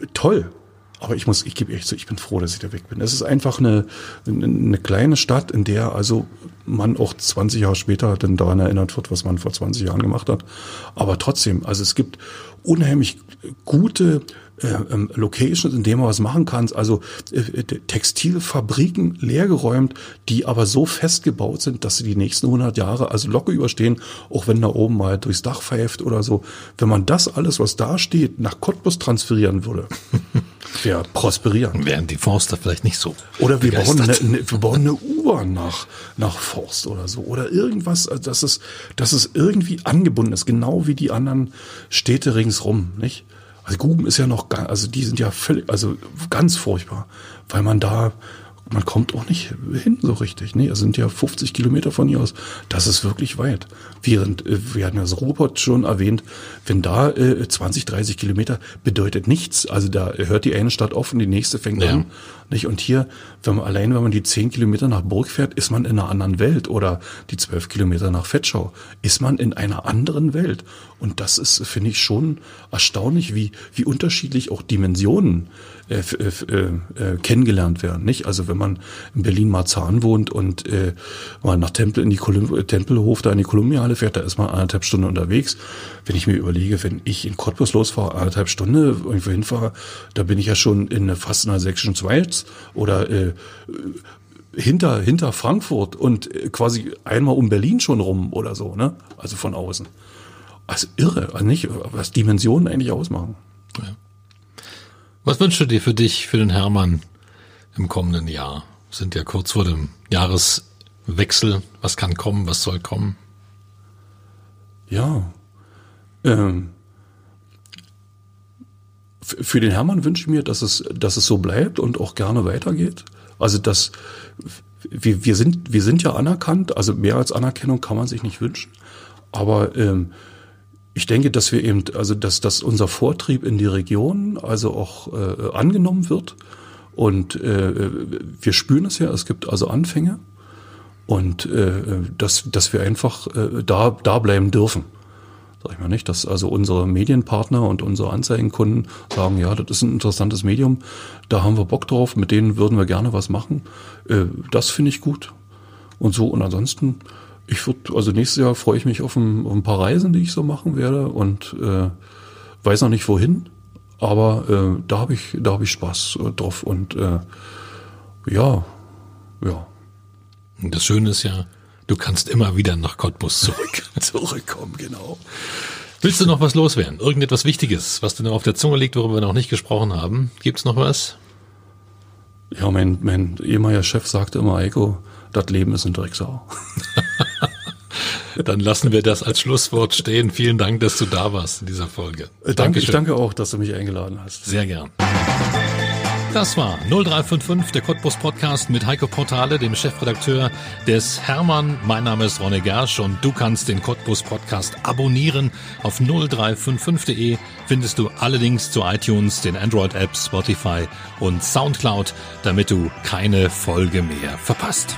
äh, toll. Aber ich muss, ich gebe echt so, ich bin froh, dass ich da weg bin. Es ist einfach eine, eine kleine Stadt, in der also man auch 20 Jahre später dann daran erinnert wird, was man vor 20 Jahren gemacht hat. Aber trotzdem, also es gibt unheimlich gute ähm, Locations, in denen man was machen kann. Also äh, Textilfabriken leergeräumt, die aber so festgebaut sind, dass sie die nächsten 100 Jahre also locker überstehen, auch wenn da oben mal durchs Dach pfeift oder so. Wenn man das alles, was da steht, nach Cottbus transferieren würde, wäre prosperieren. Wären die Forster vielleicht nicht so. Oder wir bauen, eine, eine, wir bauen eine U-Bahn nach, nach Forst oder so. Oder irgendwas, also dass es, dass es irgendwie angebunden ist, genau wie die anderen Städte ringsrum, nicht? Also Guben ist ja noch, also die sind ja völlig, also ganz furchtbar, weil man da man kommt auch nicht hin so richtig. Nee, es sind ja 50 Kilometer von hier aus. Das ist wirklich weit. Während, äh, wir hatten ja das Robot schon erwähnt, wenn da äh, 20, 30 Kilometer bedeutet nichts. Also da hört die eine Stadt auf und die nächste fängt ja. an. Nicht? Und hier, wenn man allein, wenn man die 10 Kilometer nach Burg fährt, ist man in einer anderen Welt. Oder die 12 Kilometer nach Fetschau, ist man in einer anderen Welt. Und das ist, finde ich, schon erstaunlich, wie, wie unterschiedlich auch Dimensionen äh, äh, äh, kennengelernt werden. Nicht? Also wenn man in Berlin-Marzahn wohnt und äh, mal nach Tempel in die Kolum äh, Tempelhof da in die Kolumbiale fährt, da ist man anderthalb Stunden unterwegs. Wenn ich mir überlege, wenn ich in Cottbus losfahre, anderthalb Stunde irgendwo hinfahre, da bin ich ja schon in fast einer sächsischen Schweiz oder äh, hinter, hinter Frankfurt und äh, quasi einmal um Berlin schon rum oder so, ne? Also von außen. Also irre, also nicht, was Dimensionen eigentlich ausmachen. Was wünschst du dir für dich, für den Hermann im kommenden Jahr? sind ja kurz vor dem Jahreswechsel. Was kann kommen? Was soll kommen? Ja. Ähm, für den Hermann wünsche ich mir, dass es, dass es so bleibt und auch gerne weitergeht. Also dass wir, wir sind, wir sind ja anerkannt, also mehr als Anerkennung kann man sich nicht wünschen. Aber ähm, ich denke, dass wir eben, also dass, dass unser Vortrieb in die Region also auch äh, angenommen wird. Und äh, wir spüren es ja, es gibt also Anfänge und äh, dass, dass wir einfach äh, da, da bleiben dürfen. Sag ich mal nicht, dass also unsere Medienpartner und unsere Anzeigenkunden sagen, ja, das ist ein interessantes Medium, da haben wir Bock drauf, mit denen würden wir gerne was machen. Äh, das finde ich gut. Und so, und ansonsten ich würde, also nächstes Jahr freue ich mich auf ein, auf ein, paar Reisen, die ich so machen werde und äh, weiß noch nicht wohin, aber äh, da habe ich, da habe ich Spaß äh, drauf und äh, ja, ja. Das Schöne ist ja, du kannst immer wieder nach Cottbus zurück. Zurückkommen, genau. Willst du noch was loswerden? Irgendetwas Wichtiges, was dir noch auf der Zunge liegt, worüber wir noch nicht gesprochen haben? Gibt's noch was? Ja, mein, mein ehemaliger Chef sagte immer, Eiko, das Leben ist ein Drecksau. Dann lassen wir das als Schlusswort stehen. Vielen Dank, dass du da warst in dieser Folge. Äh, danke, ich danke auch, dass du mich eingeladen hast. Sehr gern. Das war 0355, der Cottbus Podcast mit Heiko Portale, dem Chefredakteur des Hermann. Mein Name ist Ronne Gersch und du kannst den Cottbus Podcast abonnieren. Auf 0355.de findest du alle Links zu iTunes, den Android Apps, Spotify und Soundcloud, damit du keine Folge mehr verpasst.